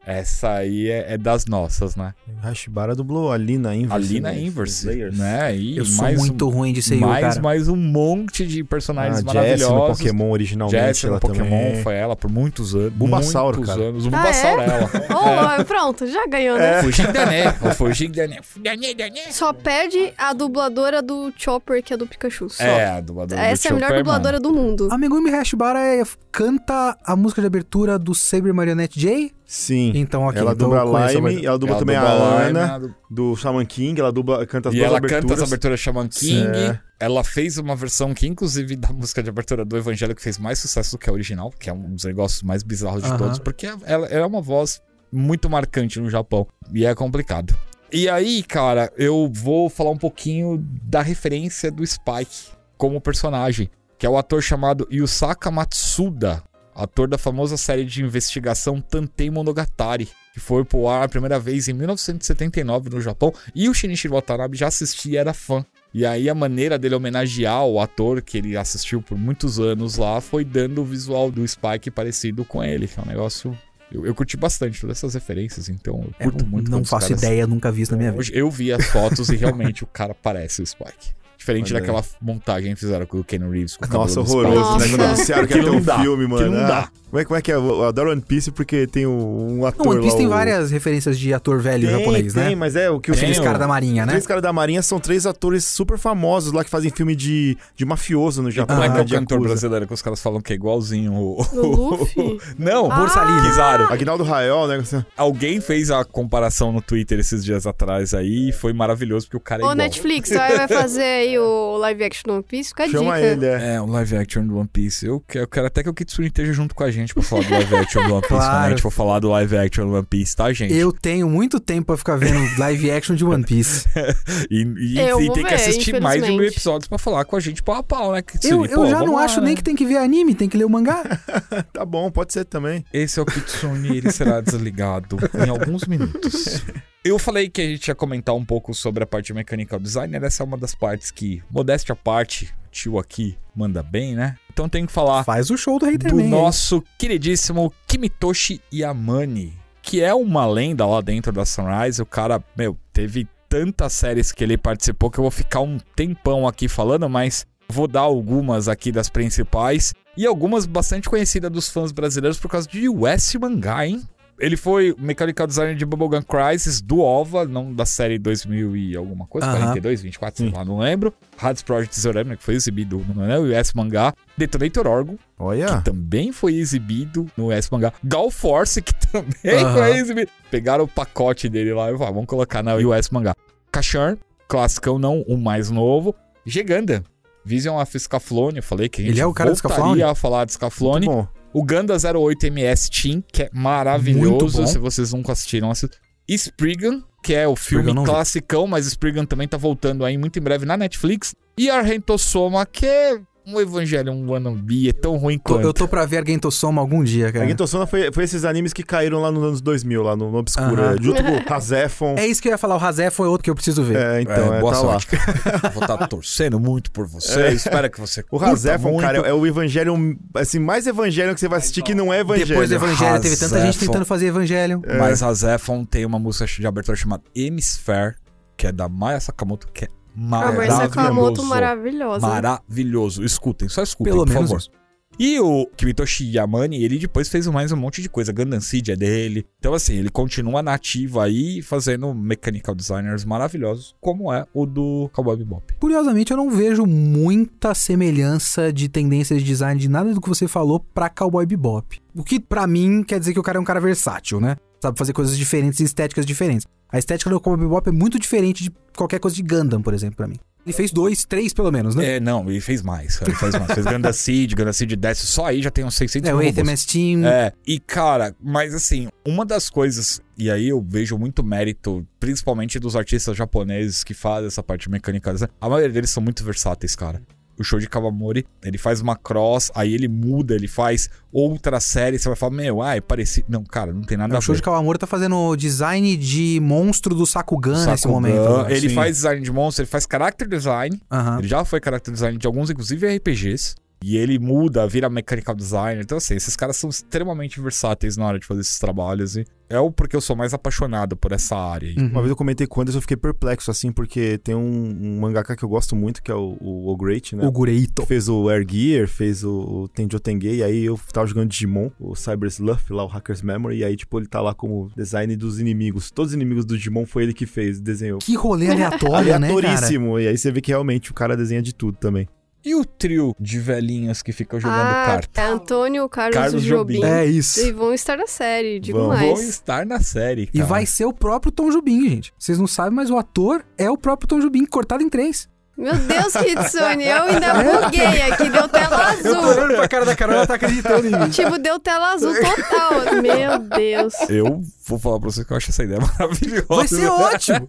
essa aí é, é das nossas, né? Hashibara dublou a Lina Inverse. Ali na né? Inverse, Slayers. né? E Eu sou mais muito um, ruim de ser mais, cara. mais um monte de Ah, personagens Jessie no maravilhosos. Pokémon originalmente. Jessie no ela Pokémon também. foi ela por muitos anos. Bulbasauro, muitos cara. anos. O Ah, Bulbasauro é, ela. Oh, pronto, já ganhou, né? Fugindo da né? Fugindo da né? Dané, dané. Só perde a dubladora do Chopper, que é do Pikachu. Só. É, a dubladora do Essa é a melhor Chopper, dubladora do mundo. A Megumi Hashibara é- canta a música de abertura do Saber Marionette J? Sim. Então, ok. ela então dubla a Lime, ela dubla Ela também dubla a Lime, Ana, ela- do Shaman King, ela dubla, canta as E duas ela aberturas. canta as aberturas Shaman King. É. Ela fez uma versão que, inclusive, da música de abertura do Evangelho, que fez mais sucesso do que a original, que é um dos negócios mais bizarros de Aham. todos, porque ela, ela é uma voz muito marcante no Japão. E é complicado. E aí, cara, eu vou falar um pouquinho da referência do Spike como personagem, que é o ator chamado Yusaka Matsuda, ator da famosa série de investigação Tantei Monogatari, que foi pro ar a primeira vez em 1979 no Japão, e o Shinichi Watanabe já assistia e era fã. E aí a maneira dele homenagear o ator que ele assistiu por muitos anos lá foi dando o visual do Spike parecido com ele, que é um negócio... Eu, eu curti bastante todas essas referências, então eu É, curto muito Não faço caras- ideia, nunca vi isso na minha vida. Eu vi as fotos e realmente o cara parece o Spike. Diferente Olha aí. daquela montagem que fizeram com o Ken Reeves. Com o Nossa, horroroso, Nossa. né? Quando anunciaram que ia ter um não dá, filme, mano. aquilo não Ah, dá. Como é, como é que é? Eu adoro One Piece porque tem um, ator Não, One Piece lá, tem o- várias referências de ator velho Tem, japonês, tem, né? mas é o que o Aqueles Tem, caras o- da marinha, né? Três caras da Marinha são três atores super famosos lá que fazem filme de, de mafioso no Japão. Como é que é o de cantor Yakuza. brasileiro que os caras falam que é igualzinho o... O? Não, Ah! Borsalino. Kizaru. Aguinaldo Rael, né? Alguém fez a comparação no Twitter esses dias atrás aí e foi maravilhoso porque o cara é Ô, igual. Netflix, vai vai fazer aí o live action do One Piece? Fica a Chama dica. ele, é. É, o live action do One Piece. Eu quero, eu quero até que o Kitsune esteja junto com a gente pra falar do live action do One Piece. Quando a Claro. gente for falar do live action do One Piece, tá, gente? Eu tenho muito tempo pra ficar vendo live action de One Piece. E, e- Eu e vou tem que ver, assistir mais de mil infelizmente. episódios pra falar com a gente pau a pau, né, Kitsune? Eu, eu Pô, já não lá, acho né? nem que tem que ver anime, tem que ler o mangá. Tá bom, pode ser também. Esse é o Kitsune, ele será desligado em alguns minutos. Eu falei que a gente ia comentar um pouco sobre a parte de mechanical designer. Essa é uma das partes que, modéstia à parte, o tio aqui manda bem, né? Então tem que falar Faz o show do Hater do Man. nosso queridíssimo Kimitoshi Yamane, que é uma lenda lá dentro da Sunrise. O cara, meu, teve tantas séries que ele participou que eu vou ficar um tempão aqui falando, mas vou dar algumas aqui das principais e algumas bastante conhecidas dos fãs brasileiros por causa de US mangá, hein? Ele foi mechanical designer de Bubblegum Crisis, do OVA, não da série 2000 e alguma coisa, Aham. 42, 24, sei lá, não lembro. Hades Project Zero né, que foi exibido no né, US Mangá. Detonator Orgo, que também foi exibido no US Mangá. Gal Force, que também Aham. foi exibido. Pegaram o pacote dele lá e falaram, vamos colocar na US Mangá. Kashan, classicão não, o mais novo. Giganda, Vision of Scaflone, eu falei que a gente Ele é o cara do voltaria a falar de Scaflone. O Ganda 08MS Team, que é maravilhoso. Se vocês nunca assistiram, assistam. Spriggan, que é o filme classicão, mas Spriggan também tá voltando aí muito em breve na Netflix. E Argentosoma, que é um evangelho, um wannabe, é tão ruim quanto. eu tô pra ver Argentosoma algum dia, A cara. Gintosona foi, foi esses animes que caíram lá nos anos 2000, lá no, no Obscura. Aham. Junto com o Hazefon. É isso que eu ia falar, o Razé foi outro que eu preciso ver. É, então, é, boa tá sorte, cara. Vou estar torcendo muito por você. Espero que você O Hazefon, cara, é o Evangelion, assim, mais Evangelion que você vai assistir que não é Evangelho. Depois do Evangelho, teve tanta gente tentando fazer Evangelho. Mas a Zephon tem uma música de abertura chamada Hemisphere, que é da Maya Sakamoto, que é A Mãe maravilhoso. Sakamoto maravilhosa. Maravilhoso. Escutem, só escutem, Pelo por menos favor. isso. E o Kimitoshi Yamane, ele depois fez mais um monte de coisa. Gundam Seed é dele. Então, assim, ele continua nativo aí, fazendo mechanical designers maravilhosos, como é o do Cowboy Bebop. Curiosamente, eu não vejo muita semelhança de tendências de design de nada do que você falou pra Cowboy Bebop. O que, pra mim, quer dizer que o cara é um cara versátil, né? Sabe fazer coisas diferentes e estéticas diferentes. A estética do Cowboy Bebop é muito diferente de qualquer coisa de Gundam, por exemplo, pra mim. Ele fez dois, três pelo menos, né? É, não, ele fez mais. Ele fez mais. fez Gundam Seed, Gundam Seed desce. Só aí já tem uns 600 É, o. ATMS Team. É, e cara, mas assim, uma das coisas, e aí eu vejo muito mérito, principalmente dos artistas japoneses que fazem essa parte mecânica, a maioria deles são muito versáteis, cara. O show de Kawamori, ele faz uma cross, aí ele muda, ele faz outra série, você vai falar, meu, é parecido. Não, cara, não tem nada É, a o show ver. de Kawamura tá fazendo design de monstro do Sakugan nesse Sakugan, momento. né? Ele Sim. faz design de monstro, ele faz character design, ele já foi character design de alguns, inclusive RPGs. E ele muda, vira mechanical designer. Então, assim, esses caras são extremamente versáteis na hora de fazer esses trabalhos. E é o porque eu sou mais apaixonado por essa área. aí. Uhum. Uma vez eu comentei com o Anderson, eu fiquei perplexo, assim, porque tem um, um mangaka que eu gosto muito, que é o, o, o Great, né? O Gureito. Fez o Air Gear, fez o, o Tenjo Tengei, e aí eu tava jogando Digimon, o Cyber Sluff, lá, o Hacker's Memory, e aí, tipo, ele tá lá como design dos inimigos. Todos os inimigos do Digimon foi ele que fez, desenhou. Que rolê aleatório, né, cara? Aleatoríssimo, e aí você vê que realmente o cara desenha de tudo também. E o trio de velhinhas que ficam jogando ah, carta? Antônio, Carlos, Carlos Jobim. Jobim. É isso. E vão estar na série, digo Vão. mais. Vão estar na série, E cara. vai ser o próprio Tom Jubim, gente. Vocês não sabem, mas o ator é o próprio Tom Jubim, cortado em três. Meu Deus, Kitsune, eu ainda buguei aqui, deu tela azul. olhando pra cara da Carol, ela tá acreditando em mim. Tipo, deu tela azul total. Meu Deus. Eu vou falar pra você que eu acho essa ideia maravilhosa. Vai ser ótimo.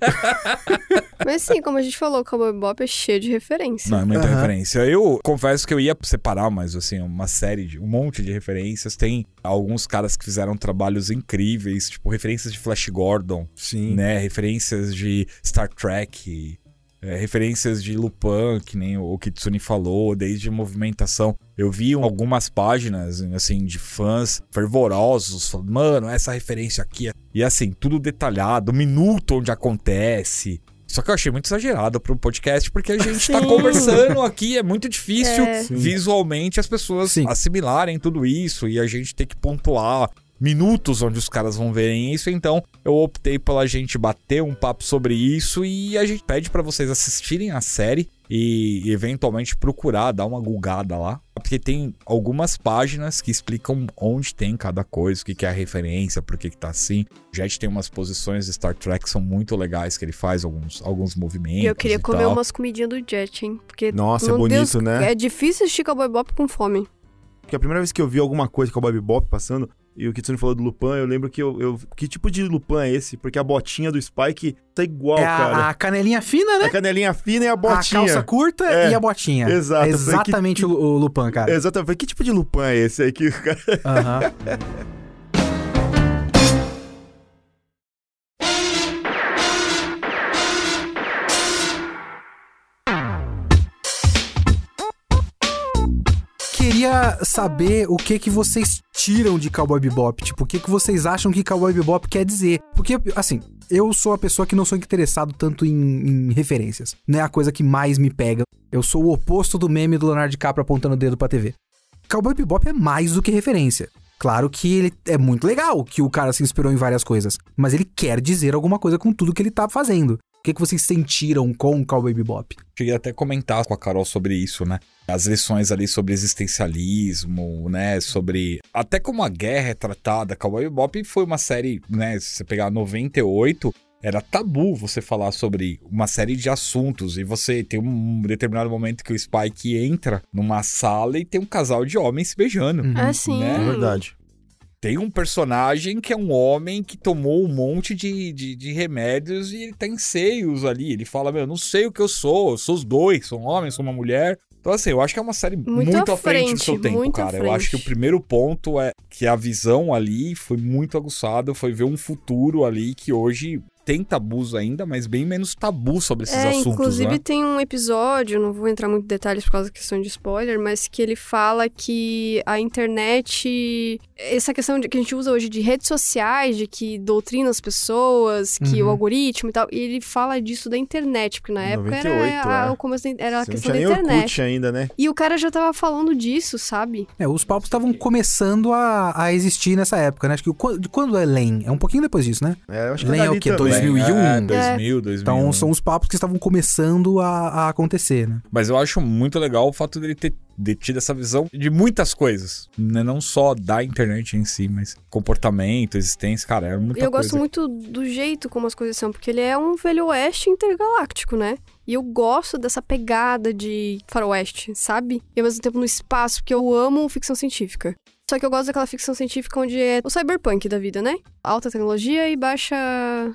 Mas sim, como a gente falou, o Cowboy Bebop é cheio de referência. Não, é muita Aham. referência. Eu confesso que eu ia separar, mas assim, uma série, de, um monte de referências. Tem alguns caras que fizeram trabalhos incríveis, tipo referências de Flash Gordon, Sim. né? Referências de Star Trek, é, referências de Lupin, que nem o Kitsune falou, desde movimentação. Eu vi algumas páginas, assim, de fãs fervorosos, falando, mano, essa referência aqui. é-" E assim, tudo detalhado, o minuto onde acontece. Só que eu achei muito exagerado pro podcast, porque a gente tá Sim. conversando aqui, é muito difícil É. Visualmente as pessoas Sim. assimilarem tudo isso e a gente ter que pontuar minutos onde os caras vão verem isso, então eu optei pela gente bater um papo sobre isso e a gente pede pra vocês assistirem a série e eventualmente procurar dar uma gulgada lá, porque tem algumas páginas que explicam onde tem cada coisa, o que que é a referência, por que que tá assim. O Jet tem umas posições de Star Trek que são muito legais que ele faz alguns alguns movimentos E eu queria e comer tal. umas comidinhas do Jet, hein? Porque, Nossa, é bonito, Deus, né? É difícil assistir Cowboy Bebop com fome. Porque a primeira vez que eu vi alguma coisa com o Bob Bop passando, e o Kitsune falou do Lupin, eu lembro que eu, eu- Que tipo de Lupin é esse? Porque a botinha do Spike tá igual, É cara. a, a canelinha fina, né? A canelinha fina e a A botinha. calça curta É, e a botinha. exato. É falei, exatamente o, o Lupin, cara. Exatamente. Falei, Que tipo de Lupin é esse aí que o cara. Aham. Saber o que que vocês tiram de Cowboy Bebop, tipo, o que que vocês acham que Cowboy Bebop quer dizer? Porque, assim, eu sou a pessoa que não sou interessado tanto em, em referências. Não é a coisa que mais me pega. Eu sou o oposto do meme do Leonardo DiCaprio apontando o dedo pra TV. Cowboy Bebop é mais do que referência. Claro que ele é muito legal que o cara se inspirou em várias coisas, mas ele quer dizer alguma coisa com tudo que ele tá fazendo. O que, que vocês sentiram com o Cowboy Bebop? Cheguei até a comentar com a Carol sobre isso, né? As lições ali sobre existencialismo, né? Sobre até como a guerra é tratada. Cowboy Bebop foi uma série, né? Se você pegar 98, era tabu você falar sobre uma série de assuntos. E você tem um determinado momento que o Spike entra numa sala e tem um casal de homens se beijando. Uhum. Ah, sim. Né? É verdade. Tem um personagem que é um homem que tomou um monte de, de, de remédios e ele tem seios ali. Ele fala, meu, eu não sei o que eu sou, eu sou os dois, sou um homem, sou uma mulher. Então, assim, eu acho que é uma série muito, Muito à à frente, do frente, seu tempo, cara. Eu acho que o frente. primeiro ponto é que a visão ali foi muito aguçada, foi ver um futuro ali que hoje tem tabus ainda, mas bem menos tabu sobre esses É, assuntos, inclusive né? tem um episódio, não vou entrar muito em detalhes por causa da questão de spoiler, mas que ele fala que a internet, essa questão de, que a gente usa hoje de redes sociais, de que doutrina as pessoas, que Uhum. o algoritmo e tal, e ele fala disso da internet, porque na época 98, era a- é. o começo da, era a Você não questão tinha da internet. Ainda, né? E o cara já tava falando disso, sabe? É, os papos estavam começando a, a existir nessa época, né? Acho que o, quando é LEM? É um pouquinho depois disso, né? É, eu acho que Lem é dali o quê? também. 2001? É, 2000, 2001. Então são os papos que estavam começando a, a acontecer, né? Mas eu acho muito legal o fato dele ter, ter tido essa visão de muitas coisas. Né? Não só da internet em si, mas comportamento, existência, cara, é muita eu coisa. gosto muito do jeito como as coisas são, porque ele é um velho oeste intergaláctico, né? E eu gosto dessa pegada de faroeste, sabe? E ao mesmo tempo no espaço, porque eu amo ficção científica. Só que eu gosto daquela ficção científica onde é o cyberpunk da vida, né? Alta tecnologia e baixa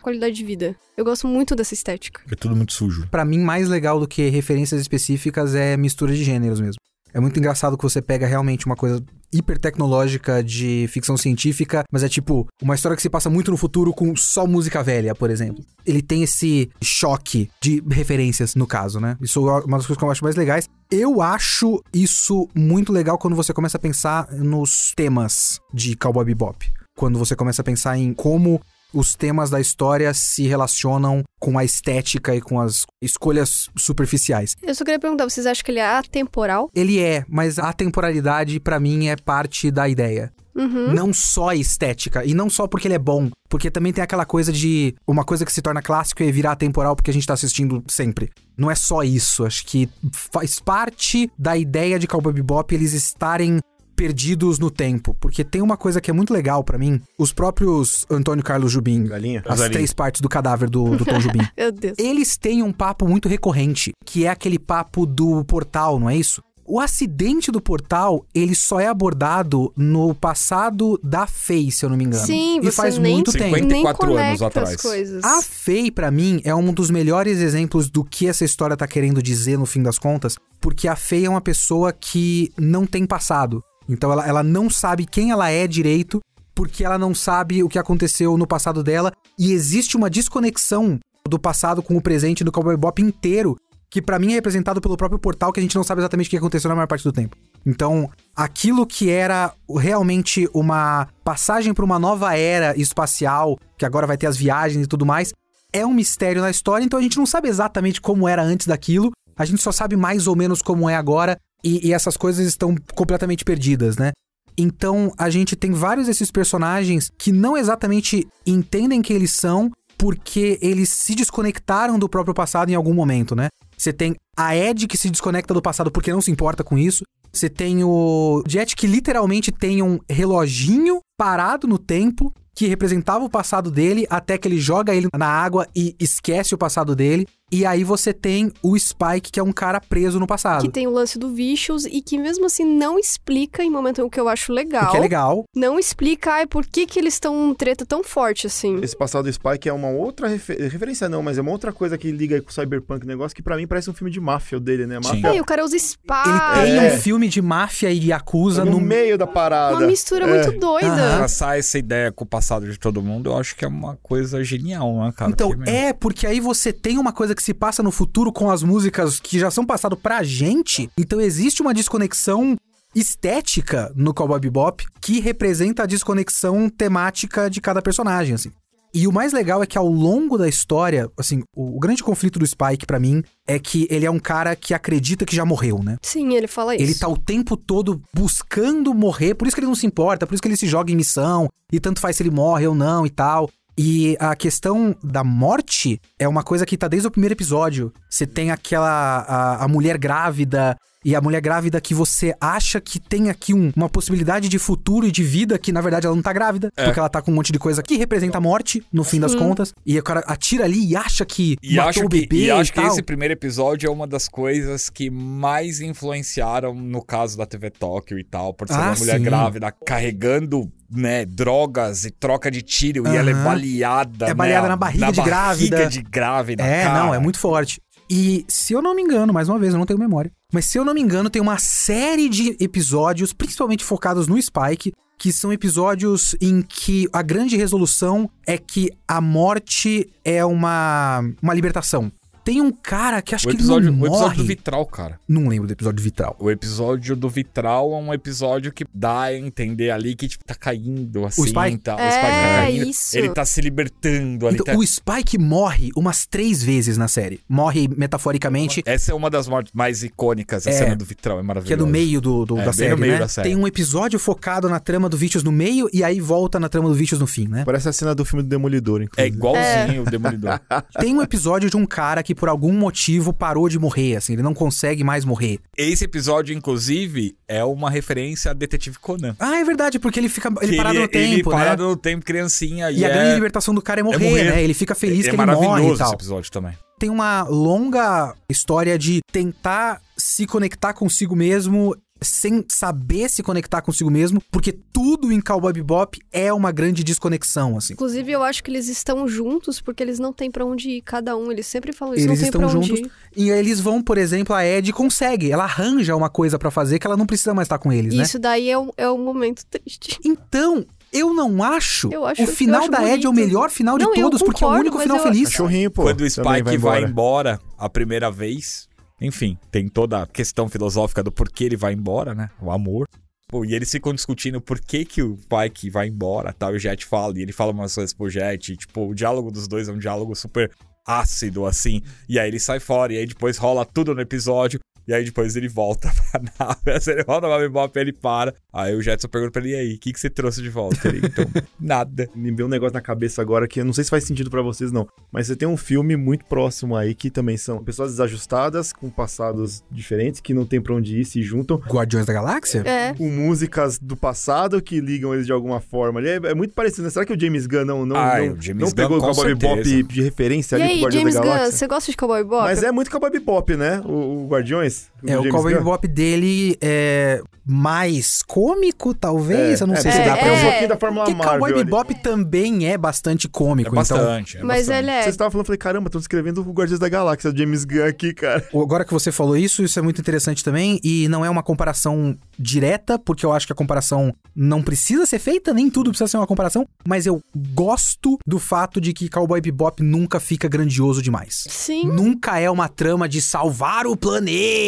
qualidade de vida. Eu gosto muito dessa estética. É tudo muito sujo. Pra mim, mais legal do que referências específicas é mistura de gêneros mesmo. É muito engraçado que você pega realmente uma coisa hiper tecnológica de ficção científica, mas é tipo uma história que se passa muito no futuro com só música velha, por exemplo. Ele tem esse choque de referências, no caso, né? Isso é uma das coisas que eu acho mais legais. Eu acho isso muito legal quando você começa a pensar nos temas de Cowboy Bebop. Quando você começa a pensar em como os temas da história se relacionam com a estética e com as escolhas superficiais. Eu só queria perguntar, vocês acham que ele é atemporal? Ele é, mas a temporalidade pra mim é parte da ideia. Uhum. Não só estética, e não só porque ele é bom, porque também tem aquela coisa de. Uma coisa que se torna clássico é virar temporal porque a gente tá assistindo sempre. Não é só isso, acho que faz parte da ideia de Cowboy Bebop eles estarem perdidos no tempo, porque tem uma coisa que é muito legal pra mim, os próprios Antônio Carlos Jubim, Galinha? as Galinha. três partes do cadáver do, do Tom Jubim. Meu Deus. Eles têm um papo muito recorrente, que é aquele papo do portal, não é isso? O acidente do portal, ele só é abordado no passado da Faye, se eu não me engano. Sim, e você faz nem- muito tempo. 54 Nem anos atrás. A Faye, pra mim, é um dos melhores exemplos do que essa história tá querendo dizer no fim das contas, porque a Faye é uma pessoa que não tem passado. Então ela, ela não sabe quem ela é direito, porque ela não sabe o que aconteceu no passado dela, e existe uma desconexão do passado com o presente do Cowboy Bop inteiro, que pra mim é representado pelo próprio portal, que a gente não sabe exatamente o que aconteceu na maior parte do tempo. Então, aquilo que era realmente uma passagem pra uma nova era espacial, que agora vai ter as viagens e tudo mais, é um mistério na história, então a gente não sabe exatamente como era antes daquilo, a gente só sabe mais ou menos como é agora, e, e essas coisas estão completamente perdidas, né? Então a gente tem vários desses personagens que não exatamente entendem quem eles são, porque eles se desconectaram do próprio passado em algum momento, né? Você tem a Ed que se desconecta do passado porque não se importa com isso. Você tem o Jet que literalmente tem um reloginho parado no tempo que representava o passado dele até que ele joga ele na água e esquece o passado dele. E aí você tem o Spike, que é um cara preso no passado. Que tem o lance do Vicious e que mesmo assim não explica em momento o que eu acho legal. O que é legal. Não explica ai, por que, que eles estão um treta tão forte assim. Esse passado do Spike é uma outra refer- referência, não, mas é uma outra coisa que liga aí com o Cyberpunk, negócio que pra mim parece um filme de máfia dele, né? Sim. Máfia É, e o cara usa Ele espada. tem É. um filme de máfia e Yakuza no, no, meio da parada. Uma mistura É. muito doida. Aham. Traçar essa ideia com o passado de todo mundo, eu acho que é uma coisa genial, né, cara? Então, Porque, meu, é, porque aí você tem uma coisa que se passa no futuro com as músicas que já são passado pra gente. Então existe uma desconexão estética no Cowboy Bebop que representa a desconexão temática de cada personagem, assim. E o mais legal é que ao longo da história, assim, o, o grande conflito do Spike pra mim é que ele é um cara que acredita que já morreu, né? Sim, ele fala isso. Ele tá o tempo todo buscando morrer, por isso que ele não se importa, por isso que ele se joga em missão, e tanto faz se ele morre ou não e tal. E a questão da morte é uma coisa que tá desde o primeiro episódio. Você tem aquela. a, a mulher grávida. E a mulher grávida que você acha que tem aqui um- uma possibilidade de futuro e de vida, que na verdade ela não tá grávida, É. porque ela tá com um monte de coisa que representa a morte, no fim das Sim. contas. E o cara atira ali e acha que E matou acho o que, bebê e e, acho que tal. esse primeiro episódio é uma das coisas que mais influenciaram no caso da TV Tóquio e tal, por ser Ah, uma mulher sim. grávida carregando, né, drogas e troca de tiro e ela é baleada, É né, baleada na barriga de grávida. barriga de grávida, É, cara. não, é muito forte. E se eu não me engano, mais uma vez, eu não tenho memória. Mas se eu não me engano, tem uma série de episódios, principalmente focados no Spike, que são episódios em que a grande resolução é que a morte é uma, uma libertação. Tem um cara que acho O que episódio, ele não o episódio morre. do Vitral, cara. Não lembro do episódio do Vitral. O episódio do Vitral é um episódio que dá a entender ali que, tipo, tá caindo, assim. Spike? Tá, o É, Spike tá caindo. isso. Ele tá se libertando ali. Então, tá- o Spike morre umas três vezes na série. Morre metaforicamente, Essa é uma das mortes mais icônicas, a É. cena do Vitral, é que é maravilhosa. do meio do, do- É, da série, no meio né? da série. Tem um episódio focado na trama do Vicious no meio e aí volta na trama do Vicious no fim, né? Parece a cena do filme do Demolidor, É inclusive. igualzinho o Demolidor. Tem um episódio de um cara que por algum motivo parou de morrer, assim, ele não consegue mais morrer. Esse episódio, inclusive, é uma referência a Detetive Conan. Ah, é verdade, porque ele fica ele Que parado no ele tempo, parado né? no tempo, criancinha. E a é... grande libertação do cara é morrer, morrer. né? Ele fica feliz é que ele morre e tal. esse episódio também. Tem uma longa história de tentar se conectar consigo mesmo sem saber se conectar consigo mesmo, porque tudo em Cowboy Bebop é uma grande desconexão, assim. Inclusive, eu acho que eles estão juntos porque eles não têm pra onde ir, cada um. Eles sempre falam isso, Eles não tem estão pra onde juntos. ir. E aí eles vão, por exemplo, a Ed consegue, ela arranja uma coisa pra fazer que ela não precisa mais estar com eles, né? Isso daí é um, é um momento triste. Então, eu não acho, Eu acho- o final acho da Ed é o bonito. melhor final de Não, todos, porque é o concordo, único final eu- feliz. Cachorrinho, pô. Quando o Spike vai embora. embora a primeira vez, enfim, tem toda a questão filosófica do porquê ele vai embora, né? O amor. Pô, e eles ficam discutindo por que, que o Spike vai embora, tal, e o Jet fala, e ele fala umas coisas pro Jet, e, tipo, o diálogo dos dois é um diálogo super ácido, assim, e aí ele sai fora, e aí depois rola tudo no episódio, E aí depois ele volta pra nave. Assim, ele volta pra Bebop, ele para. Aí o Jetson pergunta pra ele, e aí, o que, que você trouxe de volta? Ele, então, nada. Me veio um negócio na cabeça agora que eu não sei se faz sentido pra vocês, não. Mas você tem um filme muito próximo aí que também são pessoas desajustadas, com passados diferentes, que não tem pra onde ir, se juntam. Guardiões da Galáxia? É. Com músicas do passado que ligam eles de alguma forma. ali. É, é muito parecido, né? Será que o James Gunn não, não, Ai, não, James não Gunn, pegou o Cowboy Bebop certeza. de referência E ali aí, pro Guardiões James da Gunn, Galáxia? você gosta de Cowboy Bebop? Mas é muito Cowboy Bebop, né? O, o Guardiões. É, o Cowboy. Bebop dele é mais cômico, talvez? É, eu não é, sei é, se dá pra um é. usar. pouquinho da Fórmula Porque Marvel Cowboy. Bebop também é bastante É cômico. então, bastante. é Mas bastante. ele é. Vocês estavam falando, eu falei, caramba, estão escrevendo o Guardiões da Galáxia, o James Gunn aqui, cara. agora que você falou isso, isso é muito interessante também. E não é uma comparação direta, porque eu acho que a comparação não precisa ser feita, nem tudo precisa ser uma comparação. Mas eu gosto do fato de que Cowboy Bebop nunca fica grandioso demais. Sim. Nunca é uma trama de salvar o planeta.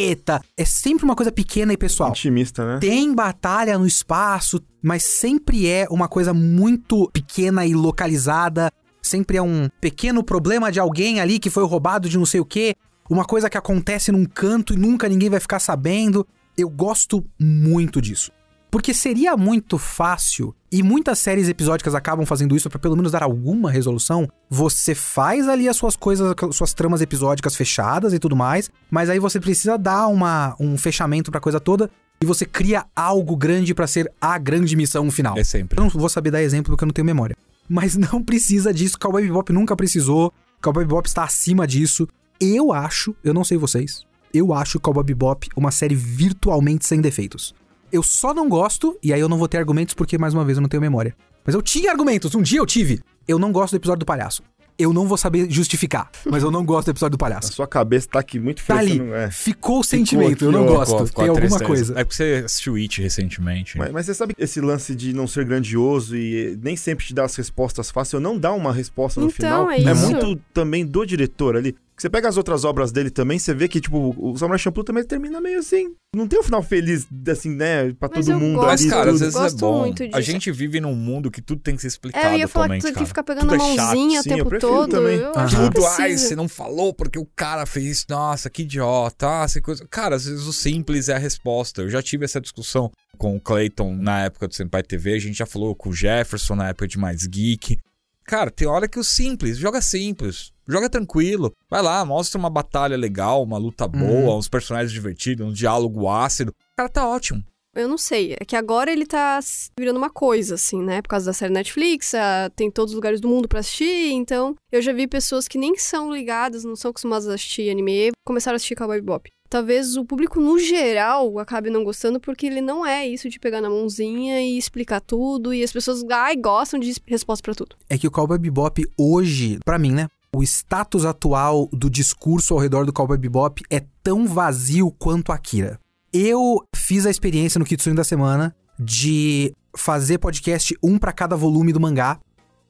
É sempre uma coisa pequena e pessoal. Intimista, né? Tem batalha no espaço, mas sempre é uma coisa muito pequena e localizada. Sempre é um pequeno problema de alguém ali que foi roubado de não sei o quê. Uma coisa que acontece num canto e nunca ninguém vai ficar sabendo. Eu gosto muito disso. Porque seria muito fácil, e muitas séries episódicas acabam fazendo isso pra pelo menos dar alguma resolução. Você faz ali as suas coisas, suas tramas episódicas fechadas e tudo mais, mas aí você precisa dar uma, um fechamento pra coisa toda e você cria algo grande pra ser a grande missão final. É sempre. Eu não vou saber dar exemplo porque eu não tenho memória. Mas não precisa disso. Cowboy Bebop nunca precisou. Cowboy Bebop está acima disso. Eu acho, eu não sei vocês, eu acho Cowboy Bebop uma série virtualmente sem defeitos. Eu só não gosto, e aí eu não vou ter argumentos porque, mais uma vez, eu não tenho memória. Mas eu tinha argumentos, um dia eu tive. Eu não gosto do episódio do palhaço. Eu não vou saber justificar, mas eu não gosto do episódio do A palhaço. sua cabeça tá aqui muito Tá fresca, ali, não é? ficou o sentimento, eu não gosto. Ficou- ficou Tem a alguma tristeza. coisa. É porque você assistiu It recentemente. Mas, mas você sabe que esse lance de não ser grandioso e nem sempre te dar as respostas fáceis, ou não dar uma resposta no Então, final, é isso. muito também do diretor ali. Você pega as outras obras dele também, você vê que, tipo, o Samurai Champloo também termina meio assim. Não tem um final feliz, assim, né? Pra Mas todo mundo gosto. Mas, cara, tudo. às vezes é bom. muito A gente vive num mundo que tudo tem que ser explicado É, eu ia falar que atualmente, tu tem cara. que ficar pegando Tudo a é chato. mãozinha o Sim, eu tempo prefiro todo. também. Eu que não Tudo, ai, você não falou porque o cara fez isso. Nossa, que idiota. Ah, você coisa... Cara, às vezes o simples é a resposta. Eu já tive essa discussão com o Clayton na época do Senpai TV. A gente já falou com o Jefferson na época de Mais Geek. Cara, tem hora que o simples, joga simples. Joga tranquilo. Vai lá, mostra uma batalha legal, uma luta boa, uns personagens divertidos, um diálogo ácido. Cara, tá ótimo. Eu não sei. É que agora ele tá virando uma coisa, assim, né? Por causa da série Netflix, ah, tem todos os lugares do mundo pra assistir. Então, eu já vi pessoas que nem são ligadas, não são acostumadas a assistir anime, começaram a assistir Cowboy Bebop. Talvez o público, no geral, acabe não gostando, porque ele não é isso de pegar na mãozinha e explicar tudo. E as pessoas, ai, gostam de resposta pra tudo. é que o Cowboy Bebop hoje, pra mim, né? O status atual do discurso ao redor do Cowboy Bebop é tão vazio quanto Akira. Eu fiz a experiência no Kitsune da semana de fazer podcast um pra cada volume do mangá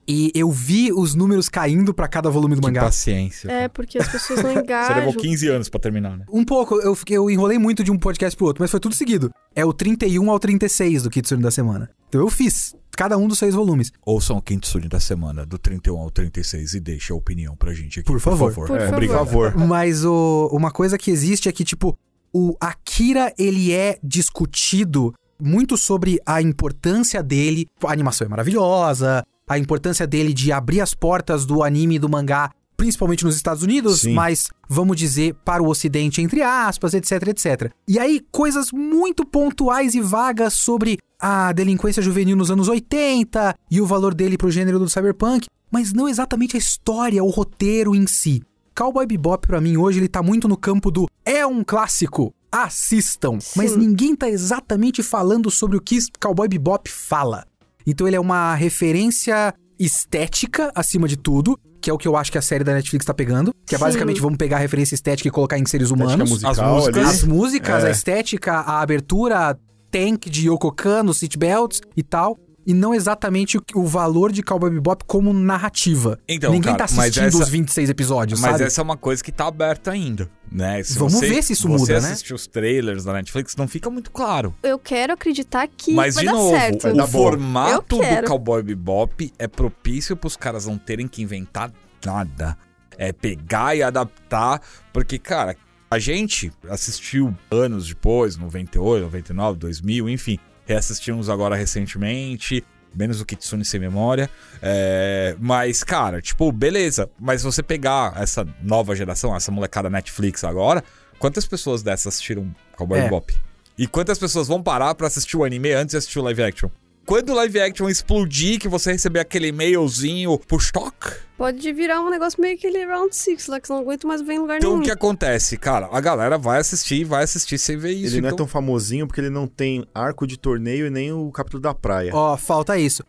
e eu vi os números caindo pra cada volume do Que mangá. paciência. É, cara. porque as pessoas não Você engajam. levou 15 anos pra terminar, né? Um pouco, eu, fiquei- eu enrolei muito de um podcast pro outro, mas foi tudo seguido. É o 31 ao 36 do Kitsune da semana. Então eu fiz cada um dos seis volumes. Ouçam o Kitsune da semana, do 31 ao 36, e deixe a opinião pra gente aqui. Por favor. Por É, favor. Por favor. Mas o- uma coisa que existe é que, tipo, o Akira, ele é discutido muito sobre a importância dele. A animação é maravilhosa, a importância dele de abrir as portas do anime e do mangá, principalmente nos Estados Unidos, Sim. mas vamos dizer para o ocidente, entre aspas, etc, etc. E aí, coisas muito pontuais e vagas sobre a delinquência juvenil nos anos 80 e o valor dele pro gênero do cyberpunk, mas não exatamente a história, o roteiro em si. Cowboy Bebop, pra mim, hoje, ele tá muito no campo do é um clássico, assistam. Mas ninguém tá exatamente falando sobre o que Cowboy Bebop fala. Então ele é uma referência estética, acima de tudo, que é o que eu acho que a série da Netflix tá pegando. Que é Sim. basicamente, vamos pegar a referência estética e colocar em seres humanos. musical As músicas-. As músicas, É. a estética, a abertura, tank de Yoko Kano, seatbelts e tal. E não exatamente o, o valor de Cowboy Bebop como narrativa. Então, Ninguém cara, tá assistindo essa- os 26 episódios, Mas sabe? essa é uma coisa que tá aberta ainda, né? Se Vamos você- ver se isso você muda, né? assistir os trailers da Netflix, não fica muito claro. Eu quero acreditar que Mas, vai de dar novo, certo. o bom. formato do Cowboy Bebop é propício pros caras não terem que inventar nada. É pegar e adaptar, porque, cara, A gente assistiu anos depois, 98, 99, 2000, enfim. Reassistimos agora recentemente. Menos o Kitsune sem memória. É, mas, cara, tipo, beleza. Mas você pegar essa nova geração, essa molecada Netflix agora, quantas pessoas dessas assistiram Cowboy É. Bebop? E quantas pessoas vão parar pra assistir o anime antes de assistir o live action? Quando o live action explodir, que você receber aquele e-mailzinho push talk, Pode virar um negócio meio aquele Round 6 lá, que você não aguenta mais ver em lugar então nenhum. o que acontece? Cara, a galera vai assistir, vai assistir sem ver isso. Ele não é então- tão famosinho porque ele não tem arco de torneio e nem o capítulo da praia. Ó, falta isso.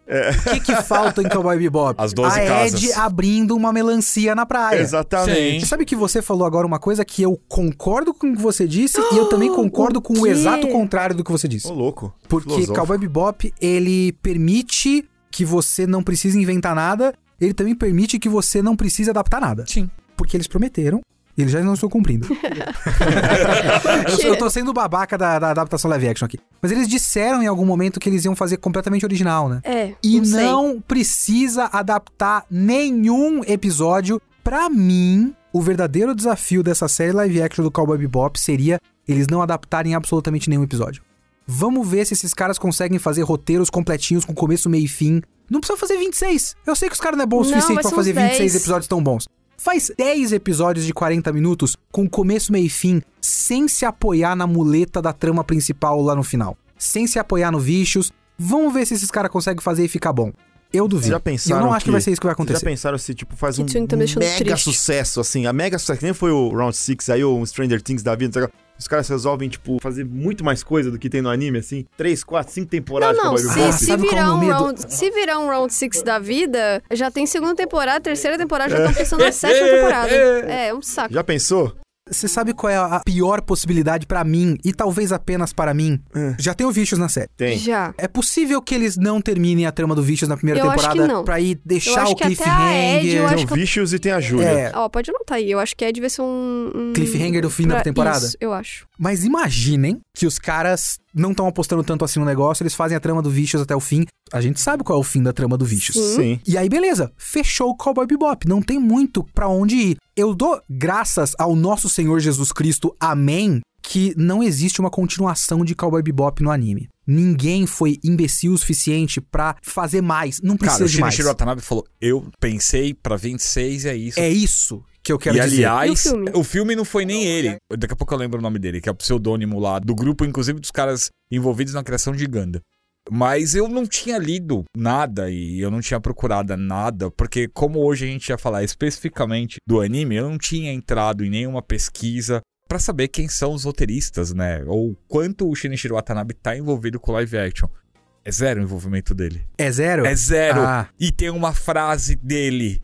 O que que falta em Cowboy Bebop? As 12 a casas. Ed abrindo uma melancia na praia. Exatamente. Você sabe que você falou agora uma coisa que eu concordo com o que você disse e eu também concordo com o exato contrário do que você disse. Ô, louco. Porque Filosófico. Cowboy Bebop, ele permite que você não precise inventar nada, ele também permite que você não precise adaptar nada. Sim. Porque eles prometeram, e eles já não estão cumprindo. eu, eu tô sendo babaca da, da adaptação live action aqui. Mas eles disseram em algum momento que eles iam fazer completamente original, né? É, E não, sei. não precisa adaptar nenhum episódio. Pra mim, o verdadeiro desafio dessa série live action do Cowboy Bebop seria eles não adaptarem absolutamente nenhum episódio. Vamos ver se esses caras conseguem fazer roteiros completinhos com começo, meio e fim. Não precisa fazer 26. Eu sei que os caras não é bom o suficiente ser fazer uns 26 10. episódios tão bons. Faz 10 episódios de 40 minutos com começo, meio e fim, sem se apoiar na muleta da trama principal lá no final. Sem se apoiar no Vicious. Vamos ver se esses caras conseguem fazer e ficar bom. Eu duvido. Já pensaram Eu não acho que, vai ser isso que vai Vocês já acontecer. pensaram se, tipo, faz um tá mega triste. sucesso, assim, a mega sucesso, que nem foi o Round 6 aí, ou o Stranger Things da vida, não que. os caras resolvem, tipo, fazer muito mais coisa do que tem no anime, assim, 3, 4, 5 Não, temporadas não, de se, se, é virar o um round, se virar um round 6 da vida, já tem segunda temporada, terceira temporada, já estão pensando na sétima temporada. É, é um saco. Já pensou? Você sabe qual é a pior possibilidade pra mim, e talvez apenas para mim? É. Já tem o Vicious na série. Tem. Já. É possível que eles não terminem a trama do Vicious na primeira Eu temporada pra ir Eu deixar acho o que até a Ed, eu cliffhanger. acho Tem o que eu- Vicious e tem a Júlia. É, Ó, pode anotar aí. Eu acho que Ed vai ser um. um- Cliffhanger do fim da pra- temporada? Isso, eu acho. Mas imaginem que os caras não estão apostando tanto assim no negócio, eles fazem a trama do Vicious até o fim. A gente sabe qual é o fim da trama do Vicious. Sim. Sim. E aí, beleza, fechou o Cowboy Bebop. Não tem muito pra onde ir. Eu dou graças ao nosso Senhor Jesus Cristo, amém, que não existe uma continuação de Cowboy Bebop no anime. Ninguém foi imbecil o suficiente pra fazer mais. Não precisa Cara, o de mais. Shinichiro Watanabe falou: Eu pensei pra 26 e é isso. É isso que eu quero e dizer. aliás, E o filme? o filme não foi nem ele. Daqui a pouco eu lembro o nome dele, que é o pseudônimo lá do grupo, inclusive dos caras envolvidos na criação de Ganda. Mas eu não tinha lido nada e eu não tinha procurado nada, porque como hoje a gente ia falar especificamente do anime, eu não tinha entrado em nenhuma pesquisa pra saber quem são os roteiristas, né? Ou quanto o Shinichiro Watanabe tá envolvido com live action. É zero o envolvimento dele. É zero? É zero. Ah. E tem uma frase dele.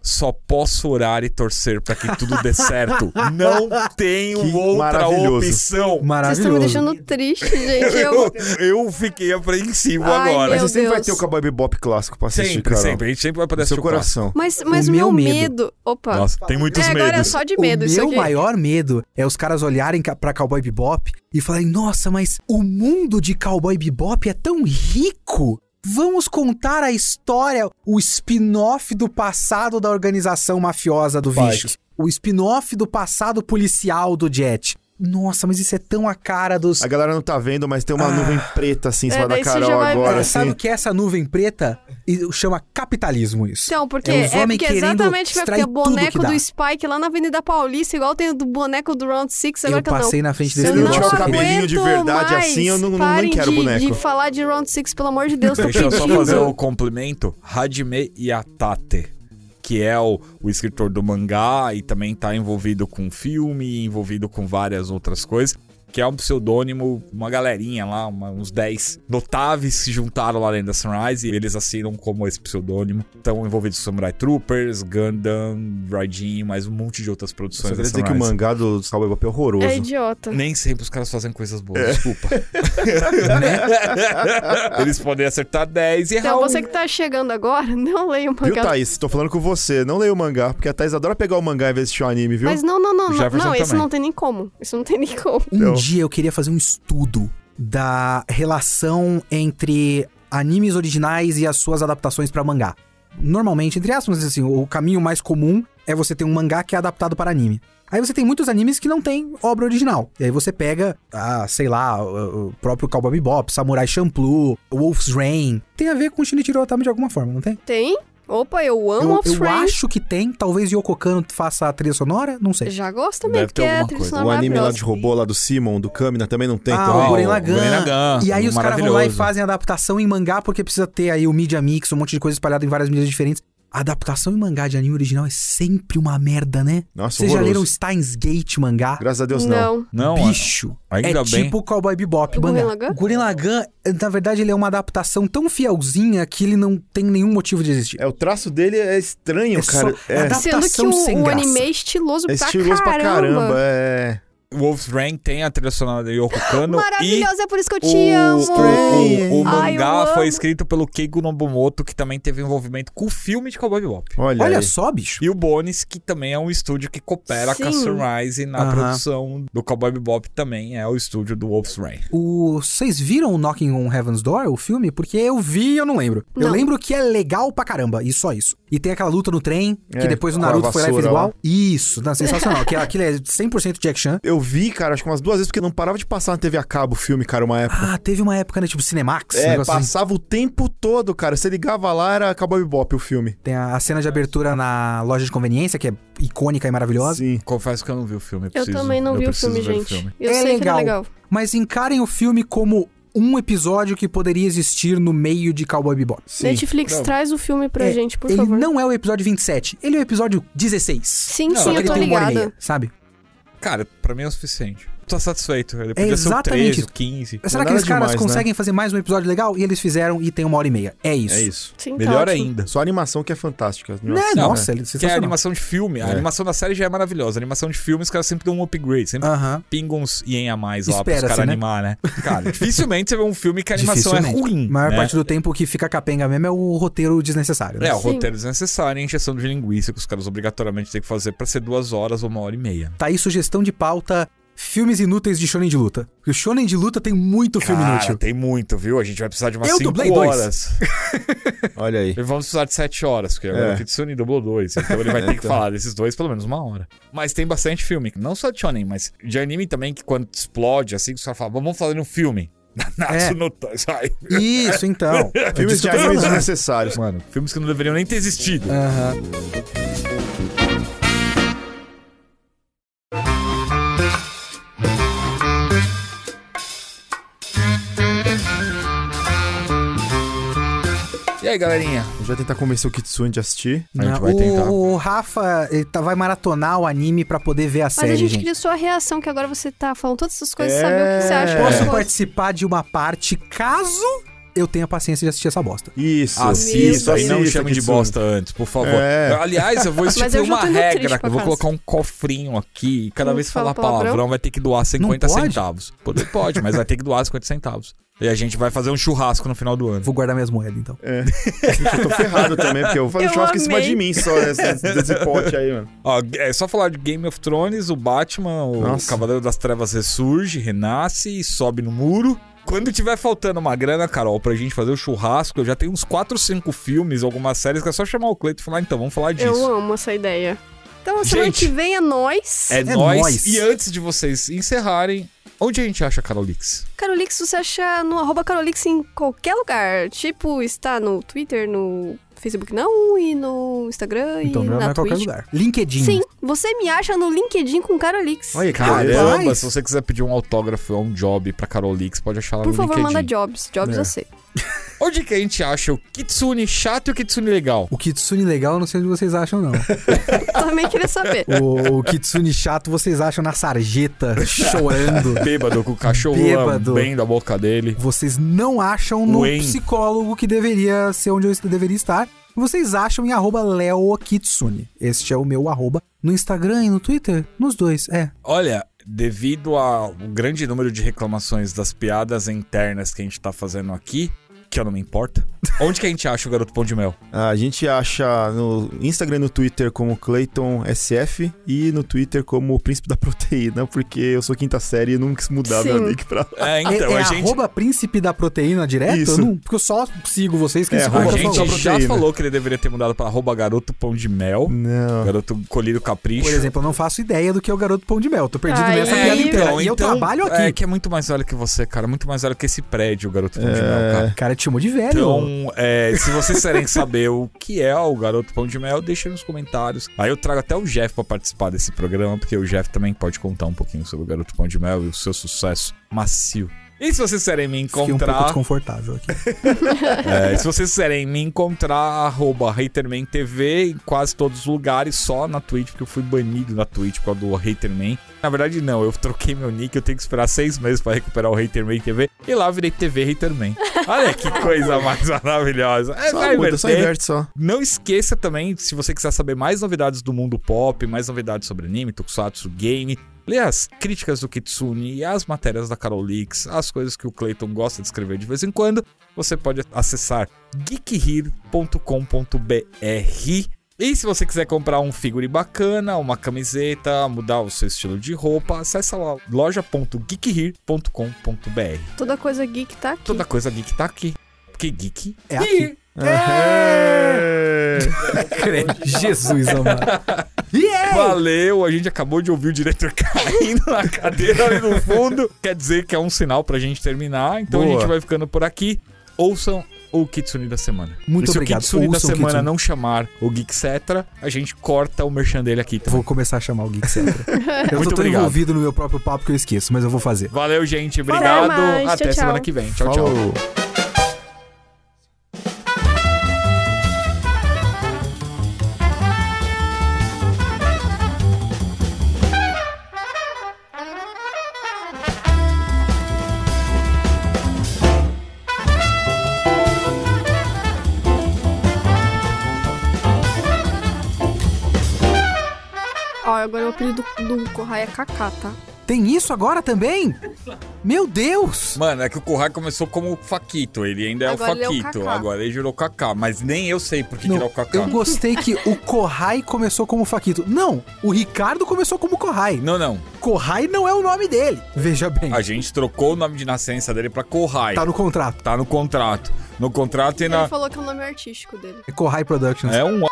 Só posso orar e torcer pra que tudo dê certo. Não tenho Que outra maravilhoso. opção. Vocês estão me Maravilhoso. deixando triste, gente. Eu... Eu fiquei apreensivo Ai, agora. Mas você sempre vai ter o Cowboy Bebop clássico pra assistir, Sempre, Carol. sempre. A gente sempre vai poder seu assistir o clássico. coração. Mas, mas O meu medo. medo- Opa. Nossa, tem muitos é, agora é medos. só de medo o isso meu aqui. maior medo é os caras olharem pra Cowboy Bebop e falarem: Nossa, mas o mundo de Cowboy Bebop é tão rico. Vamos contar a história, o spin-off do passado da organização mafiosa do Vai. Vicious. O spin-off do passado policial do Jet. Nossa, mas isso é tão a cara dos. A galera não tá vendo, mas tem uma Ah. nuvem preta assim em É, cima da daí você Carol ver. agora, É, assim. sabe o que é essa nuvem preta? E chama capitalismo isso. Então, porque É é, porque exatamente vai ter tudo boneco do Spike lá na Avenida Paulista, igual tem o do boneco do Round Six, agora Eu que eu não. passei na frente Se desse Eu não não tiver o cabelinho de verdade mais. assim, eu não- não- nem quero de, boneco. de falar de Round Six, pelo amor de Deus, tô Deixa eu pedindo. só fazer o complemento. Hajime Yatate, que é o, o escritor do mangá e também tá envolvido com filme, envolvido com várias outras coisas. Que é um pseudônimo, uma galerinha lá, uma- uns 10 notáveis se juntaram lá dentro da Sunrise e eles assinam como esse pseudônimo. Estão envolvidos com Samurai Troopers, Gundam, Raijin, mais um monte de outras produções queria da dizer que o mangá do Cowboy Bebop é horroroso. É idiota. Nem sempre os caras fazem coisas boas, É. desculpa. Eles podem acertar 10 e errar Então, um. você que tá chegando agora, não leia o Viu, mangá. Thaís? Tô falando com você. Não leia o mangá, porque a Thaís adora pegar o mangá em vez de assistir o anime, viu? Mas não, não, não. Não, não isso não tem nem como. Isso não tem nem como. Um Então. Dia eu queria fazer um estudo da relação entre animes originais e as suas adaptações pra mangá. Normalmente, entre aspas, assim, o caminho mais comum é você ter um mangá que é adaptado para anime. Aí você tem muitos animes que não tem obra original. E aí você pega, ah, sei lá, o, o próprio Cowboy Bebop, Samurai Champloo, Wolf's Rain. Tem a ver com Shinichiro Otami de alguma forma, não tem? Tem? Opa, eu amo Eu, Wolf's eu acho que tem. Talvez Yoko Kano faça a trilha sonora, não sei. Já gosto também, Deve ter porque é a trilha coisa. sonora O anime lá de robô lá do Simon, do Kamina, também não tem ah, também. o Guren o Lagann. Gurren Lagann, E aí os caras vão lá e fazem adaptação em mangá porque precisa ter aí o Media Mix, um monte de coisa espalhada em várias mídias diferentes. A adaptação em mangá de anime original é sempre uma merda, né? Nossa, Vocês já leram Steins Gate mangá? Graças a Deus não. Não. Não, Bicho, ainda é bem. tipo Cowboy Bebop Do mangá. Gurren Lagann? O Gurren Lagann, na verdade, ele é uma adaptação tão fielzinha que ele não tem nenhum motivo de existir. É, o traço dele é estranho, É só- cara. é É, da- Sendo que Adaptação sem o, o graça. anime é estiloso é pra estiloso caramba. pra caramba. É. Wolf's Rain tem a trilha sonora da Yoko Kano e Maravilhosa, é por isso que eu te o, amo. o, o Ai, eu mangá foi amo. escrito pelo Keigo Nobumoto, que também teve envolvimento com o filme de Cowboy Bebop. Olha, Olha só, bicho. E o Bones, que também é um estúdio que coopera com a Sim. Sunrise na Aham. produção do Cowboy Bebop também é o estúdio do Wolf's Rain. O... Vocês viram o Knocking on Heaven's Door, o filme? Porque eu vi e eu não lembro. Eu Não. lembro que é legal pra caramba, e só isso. E tem aquela luta no trem, que É, depois o Naruto foi lá e fez igual. Isso, não, sensacional. que aquilo é 100% Jack Chan. Eu vi, cara, acho que umas duas vezes, porque não parava de passar na TV a cabo o filme, cara, uma época. Ah, teve uma época, né, tipo Cinemax, um é, negócio assim. passava o tempo todo, cara. Você ligava lá, era Cowboy Bebop o filme. Tem a, a cena de abertura na loja de conveniência, que é icônica e maravilhosa. Sim. Confesso que eu não vi o filme. Eu preciso- também não eu vi o filme, gente. Eu É sei que legal. é legal. Mas encarem o filme como um episódio que poderia existir no meio de Cowboy Bebop. Sim. Netflix, Não. traz o filme pra É, gente, por ele favor. não é o episódio 27, ele é o episódio 16. Sim, Não, sim, eu ele tô ligada. meia, sabe? Cara, pra mim é o suficiente. Tô satisfeito. Ele podia ser o exatamente 13, o isso. 15. Será que esses caras demais, né? conseguem fazer mais um episódio legal? E eles fizeram e tem uma hora e meia. É isso. É isso. Sim, tá Melhor ótimo. ainda. Só a animação que é fantástica. Né? Não, Nossa, ele é Que é a animação de filme. A É. animação da série já é maravilhosa. A animação de filme, os caras sempre dão um upgrade. Sempre Aham. pingam uns ien a mais lá pros Espera-se, caras né? animar, né? Cara, dificilmente você vê um filme que a animação é ruim. A maior né? parte do tempo o que fica capenga mesmo é o roteiro desnecessário. né? É, o Sim. roteiro desnecessário e a injeção de linguiça que os caras obrigatoriamente têm que fazer pra ser duas horas ou uma hora e meia. Tá aí sugestão de pauta: filmes inúteis de shonen de luta. Porque o shonen de luta tem muito filme Cara, inútil. tem muito, viu? A gente vai precisar de umas Eu 5 dublei dois. horas. Olha aí. E vamos precisar de 7 horas, porque agora É. o Kitsune dublou dois. Então ele vai ter que Então. falar desses dois pelo menos uma hora. Mas tem bastante filme, não só de shonen, mas de anime também, que quando explode, assim, os caras falam, vamos fazer um filme. Natsu no sai. Isso, então. É Filmes de que falando. desnecessários. Mano, filmes que não deveriam nem ter existido. Aham. E aí, galerinha? A gente vai tentar convencer o Kitsune de assistir. A gente Não, vai o, tentar. o Rafa ele tá- vai maratonar o anime pra poder ver a Mas série, a gente gente. queria sua reação, que agora você tá falando todas essas coisas, É. saber o que você acha. Posso coisas. participar de uma parte caso eu tenha paciência de assistir essa bosta. Isso. Assista e não assista, chame de bosta antes, por favor. É. Aliás, eu vou Mas instituir já uma regra. Eu vou colocar um cofrinho aqui. E cada Não vez que fala falar palavrão, palavrão? vai ter que doar 50 pode? centavos. Pode, pode, mas vai ter que doar 50 centavos. E a gente vai fazer um churrasco no final do ano. Vou guardar minhas moedas, então. É. eu tô ferrado também, porque eu vou fazer Eu churrasco em cima amei. de mim só, né, desse, desse pote aí, mano. Ó, é só falar de Game of Thrones, o Batman, o Nossa. Cavaleiro das Trevas ressurge, renasce e sobe no muro. Quando tiver faltando uma grana, Carol, pra gente fazer o churrasco, eu já tenho uns 4 ou 5 filmes, algumas séries, que é só chamar o Cleito e falar, então, vamos falar disso. Eu amo essa ideia. Então, semana Gente, que vem é nós. É, É nóis. E antes de vocês encerrarem, onde a gente acha a Carolix? Carolix, você acha no arroba Carolix em qualquer lugar. Tipo, está no Twitter, no Facebook não, e no Instagram Então e não é na qualquer Twitch. lugar. LinkedIn. Sim, você me acha no LinkedIn com Carolix. Olha Caramba, se você quiser pedir um autógrafo ou um job pra Carolix, pode achar lá Por no favor, LinkedIn. manda jobs. Jobs É. eu sei. Onde que a gente acha o Kitsune chato e o Kitsune legal? O Kitsune legal, eu não sei onde vocês acham, não. Também queria saber. o, o Kitsune chato, vocês acham na sarjeta, chorando. Bêbado, com o cachorro Bêbado. bem da boca dele. Vocês não acham no Wayne. psicólogo que deveria ser onde eu deveria estar. Vocês acham em arroba leokitsune. Este é o meu arroba no Instagram e no Twitter. Nos dois, é. Olha, devido ao grande número de reclamações das piadas internas que a gente tá fazendo aqui, que eu não me importa. Onde que a gente acha o Garoto Pão de Mel? A gente acha no Instagram e no Twitter como Clayton SF e no Twitter como o Príncipe da Proteína, porque eu sou quinta série e não quis mudar Sim. meu nick pra lá. É, É, então, é a gente... arroba príncipe da proteína direto? Isso. Eu não- porque eu só sigo vocês que É, esse A arroba cara gente já falou que ele deveria ter mudado pra arroba garoto pão de mel. Não. Garoto colhido capricho. Por exemplo, eu não faço ideia do que é o garoto pão de mel. Tô perdido nessa É, piada então, inteira. E eu trabalho aqui. É que é muito mais velho que você, cara. Muito mais velho que esse prédio, o garoto pão de mel, É. cara. Cara, te chamou de velho. Então, é, se vocês querem saber o que é o Garoto Pão de Mel, deixem nos comentários. Aí eu trago até o Jeff pra participar desse programa, porque o Jeff também pode contar um pouquinho sobre o Garoto Pão de Mel e o seu sucesso macio. E se vocês quiserem me Fiquei um pouco encontrar, desconfortável aqui. é, se vocês quiserem me encontrar, arroba Haterman TV em quase todos os lugares, só na Twitch, porque eu fui banido na Twitch por causa do Haterman. Na verdade, não, eu troquei meu nick, eu tenho que esperar seis meses pra recuperar o Haterman TV, e lá eu virei TV Haterman. Olha que coisa mais maravilhosa. É, Só vai muda, só inverte só. Não esqueça também, se você quiser saber mais novidades do mundo pop, mais novidades sobre anime, tokusatsu, game, ler as críticas do Kitsune e as matérias da Carol Leaks, as coisas que o Clayton gosta de escrever de vez em quando, você pode acessar geekhere.com.br. E se você quiser comprar um figure bacana, uma camiseta, mudar o seu estilo de roupa, acessa lá loja.geekhere.com.br. Toda coisa geek tá aqui. Toda coisa geek tá aqui. Porque geek É aqui. É. Jesus, amado. Yeah! Valeu, a gente acabou de ouvir o diretor caindo na cadeira ali no fundo. Quer dizer que é um sinal pra gente terminar. Então a Boa. gente vai ficando por aqui. Ouçam o Kitsune da semana. Muito e se obrigado. o Kitsune da Ouçam o semana Kitsune. não chamar o Geek Cetra, a gente corta o merchan dele aqui também. Vou começar a chamar o Geek Cetra. Eu Muito tô tão obrigado. envolvido no meu próprio papo que eu esqueço, mas eu vou fazer. Valeu, gente. Obrigado. Até Tchau, tchau. semana que vem. Tchau, tchau. Falou. Ó, agora o apelido do, Kohai é Kaká, tá? Tem isso agora também? Meu Deus! Mano, é que o Kurrai começou como Faquito. Ele ainda é Agora o ele é o Faquito. Kaká. Agora ele virou Kaká. Mas nem eu sei por que, Não, ele é o Kaká. eu gostei que o Kohai começou como Faquito. Não, o Ricardo começou como Kohai. Não, não. Kohai não é o nome dele. Veja bem, A gente trocou o nome de nascença dele pra Kohai. tá no contrato. Tá no contrato. No contrato e Ele na. falou que é o nome artístico dele. É Kohai Productions. É um.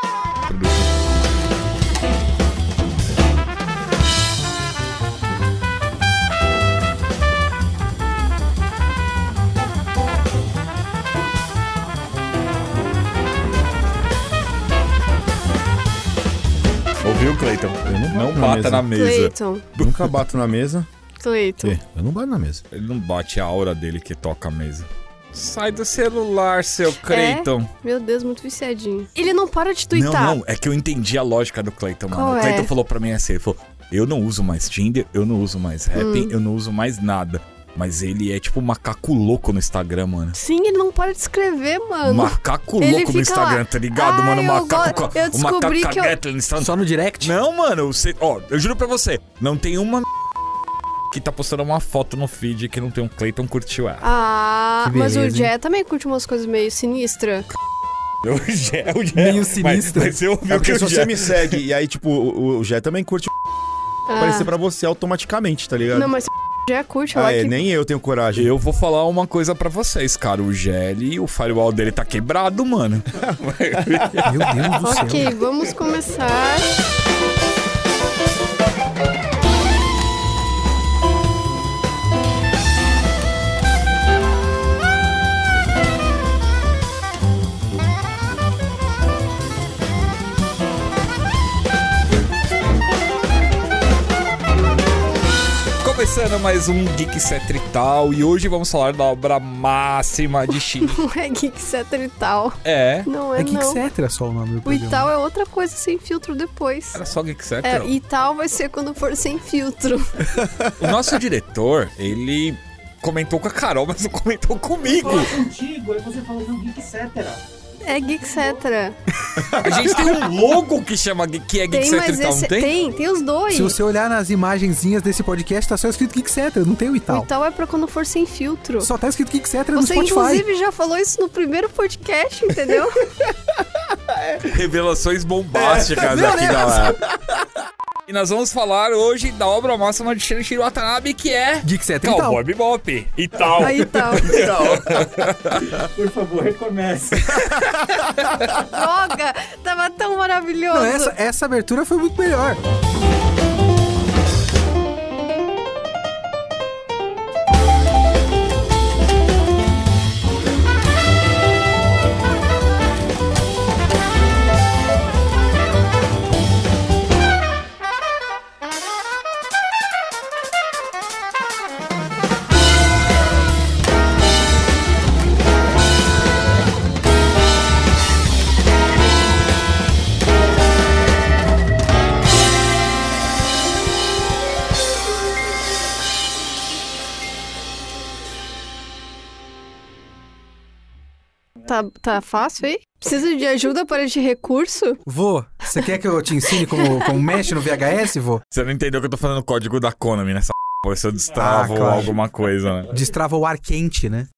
Cleiton? Eu não Não bato na bata na mesa. Cleiton. Nunca bato na mesa. Cleiton. É, Eu não bato na mesa. Ele não bate a aura dele que toca a mesa. Sai do celular, seu Cleiton. Meu Deus, muito viciadinho. Ele não para de Não, twittar. não, é que eu entendi a lógica do Cleiton, mano. Qual o é? Cleiton falou pra mim assim, ele falou, eu não uso mais Tinder, eu não uso mais Happn, Hum. eu não uso mais nada. Mas ele é tipo um macaco louco no Instagram, mano. Sim, ele não para de escrever, mano. Macaco Ele louco no Instagram, lá, tá ligado, "Ai, mano? eu Macaco, go- eu o macaco que eu- no Instagram. Só no direct? Não, mano, você, ó, eu juro pra você, não tem uma que tá postando uma foto no feed que não tem um Cleiton curtiu ela. Ah, mas o Jé também curte umas coisas meio sinistras. O Gé, o Gé. Meio mas- sinistro. Mas, você ouviu É porque que se o você me segue e aí, tipo, o, o Jé também curte Ah, aparecer pra você automaticamente, tá ligado? não, mas Jé curte, lá ah, é, que... nem eu tenho coragem. Eu vou falar uma coisa pra vocês, cara. O Gelli, o firewall dele tá quebrado, mano. Meu Deus do céu. Ok, vamos começar. Começando mais um Geek Cetrital e hoje vamos falar da obra máxima de Shin. Não é geek, etc e tal. é. Não é, É Geek não. Cetra só o nome do O programa. e tal é outra coisa sem filtro depois. Era só Geek É, Cetrital. e tal vai ser quando for sem filtro. O nosso diretor, ele comentou com a Carol, mas não comentou comigo. contigo, aí você falou no Geek Cetera. É Geekcetra. A gente tem um logo que chama que é Tem, Geek mas e tal, esse. não tem? Tem, tem os dois. Se você olhar nas imagenzinhas desse podcast, tá só escrito Geekcetra, não tem o O Ital. Ital é pra quando for sem filtro. Só tá escrito Geekcetra no Você, Spotify. inclusive, já falou isso no primeiro podcast, entendeu? Revelações bombásticas Meu aqui, Deus. galera. E nós vamos falar hoje da obra máxima de Shinichiro Watanabe, que é e Ital. Cowboy Bebop e tal. Aí tal. Por favor, recomece. Droga! Tava tão maravilhoso. Não, essa, essa abertura foi muito melhor. Tá, tá fácil aí? Precisa de ajuda para este recurso? Vô, você quer que eu te ensine como, como mexe no VHS, vô? Você não entendeu que eu tô fazendo o código da Konami nessa p***, se eu destravo Ah, claro. alguma coisa, né? Destrava o ar quente, né?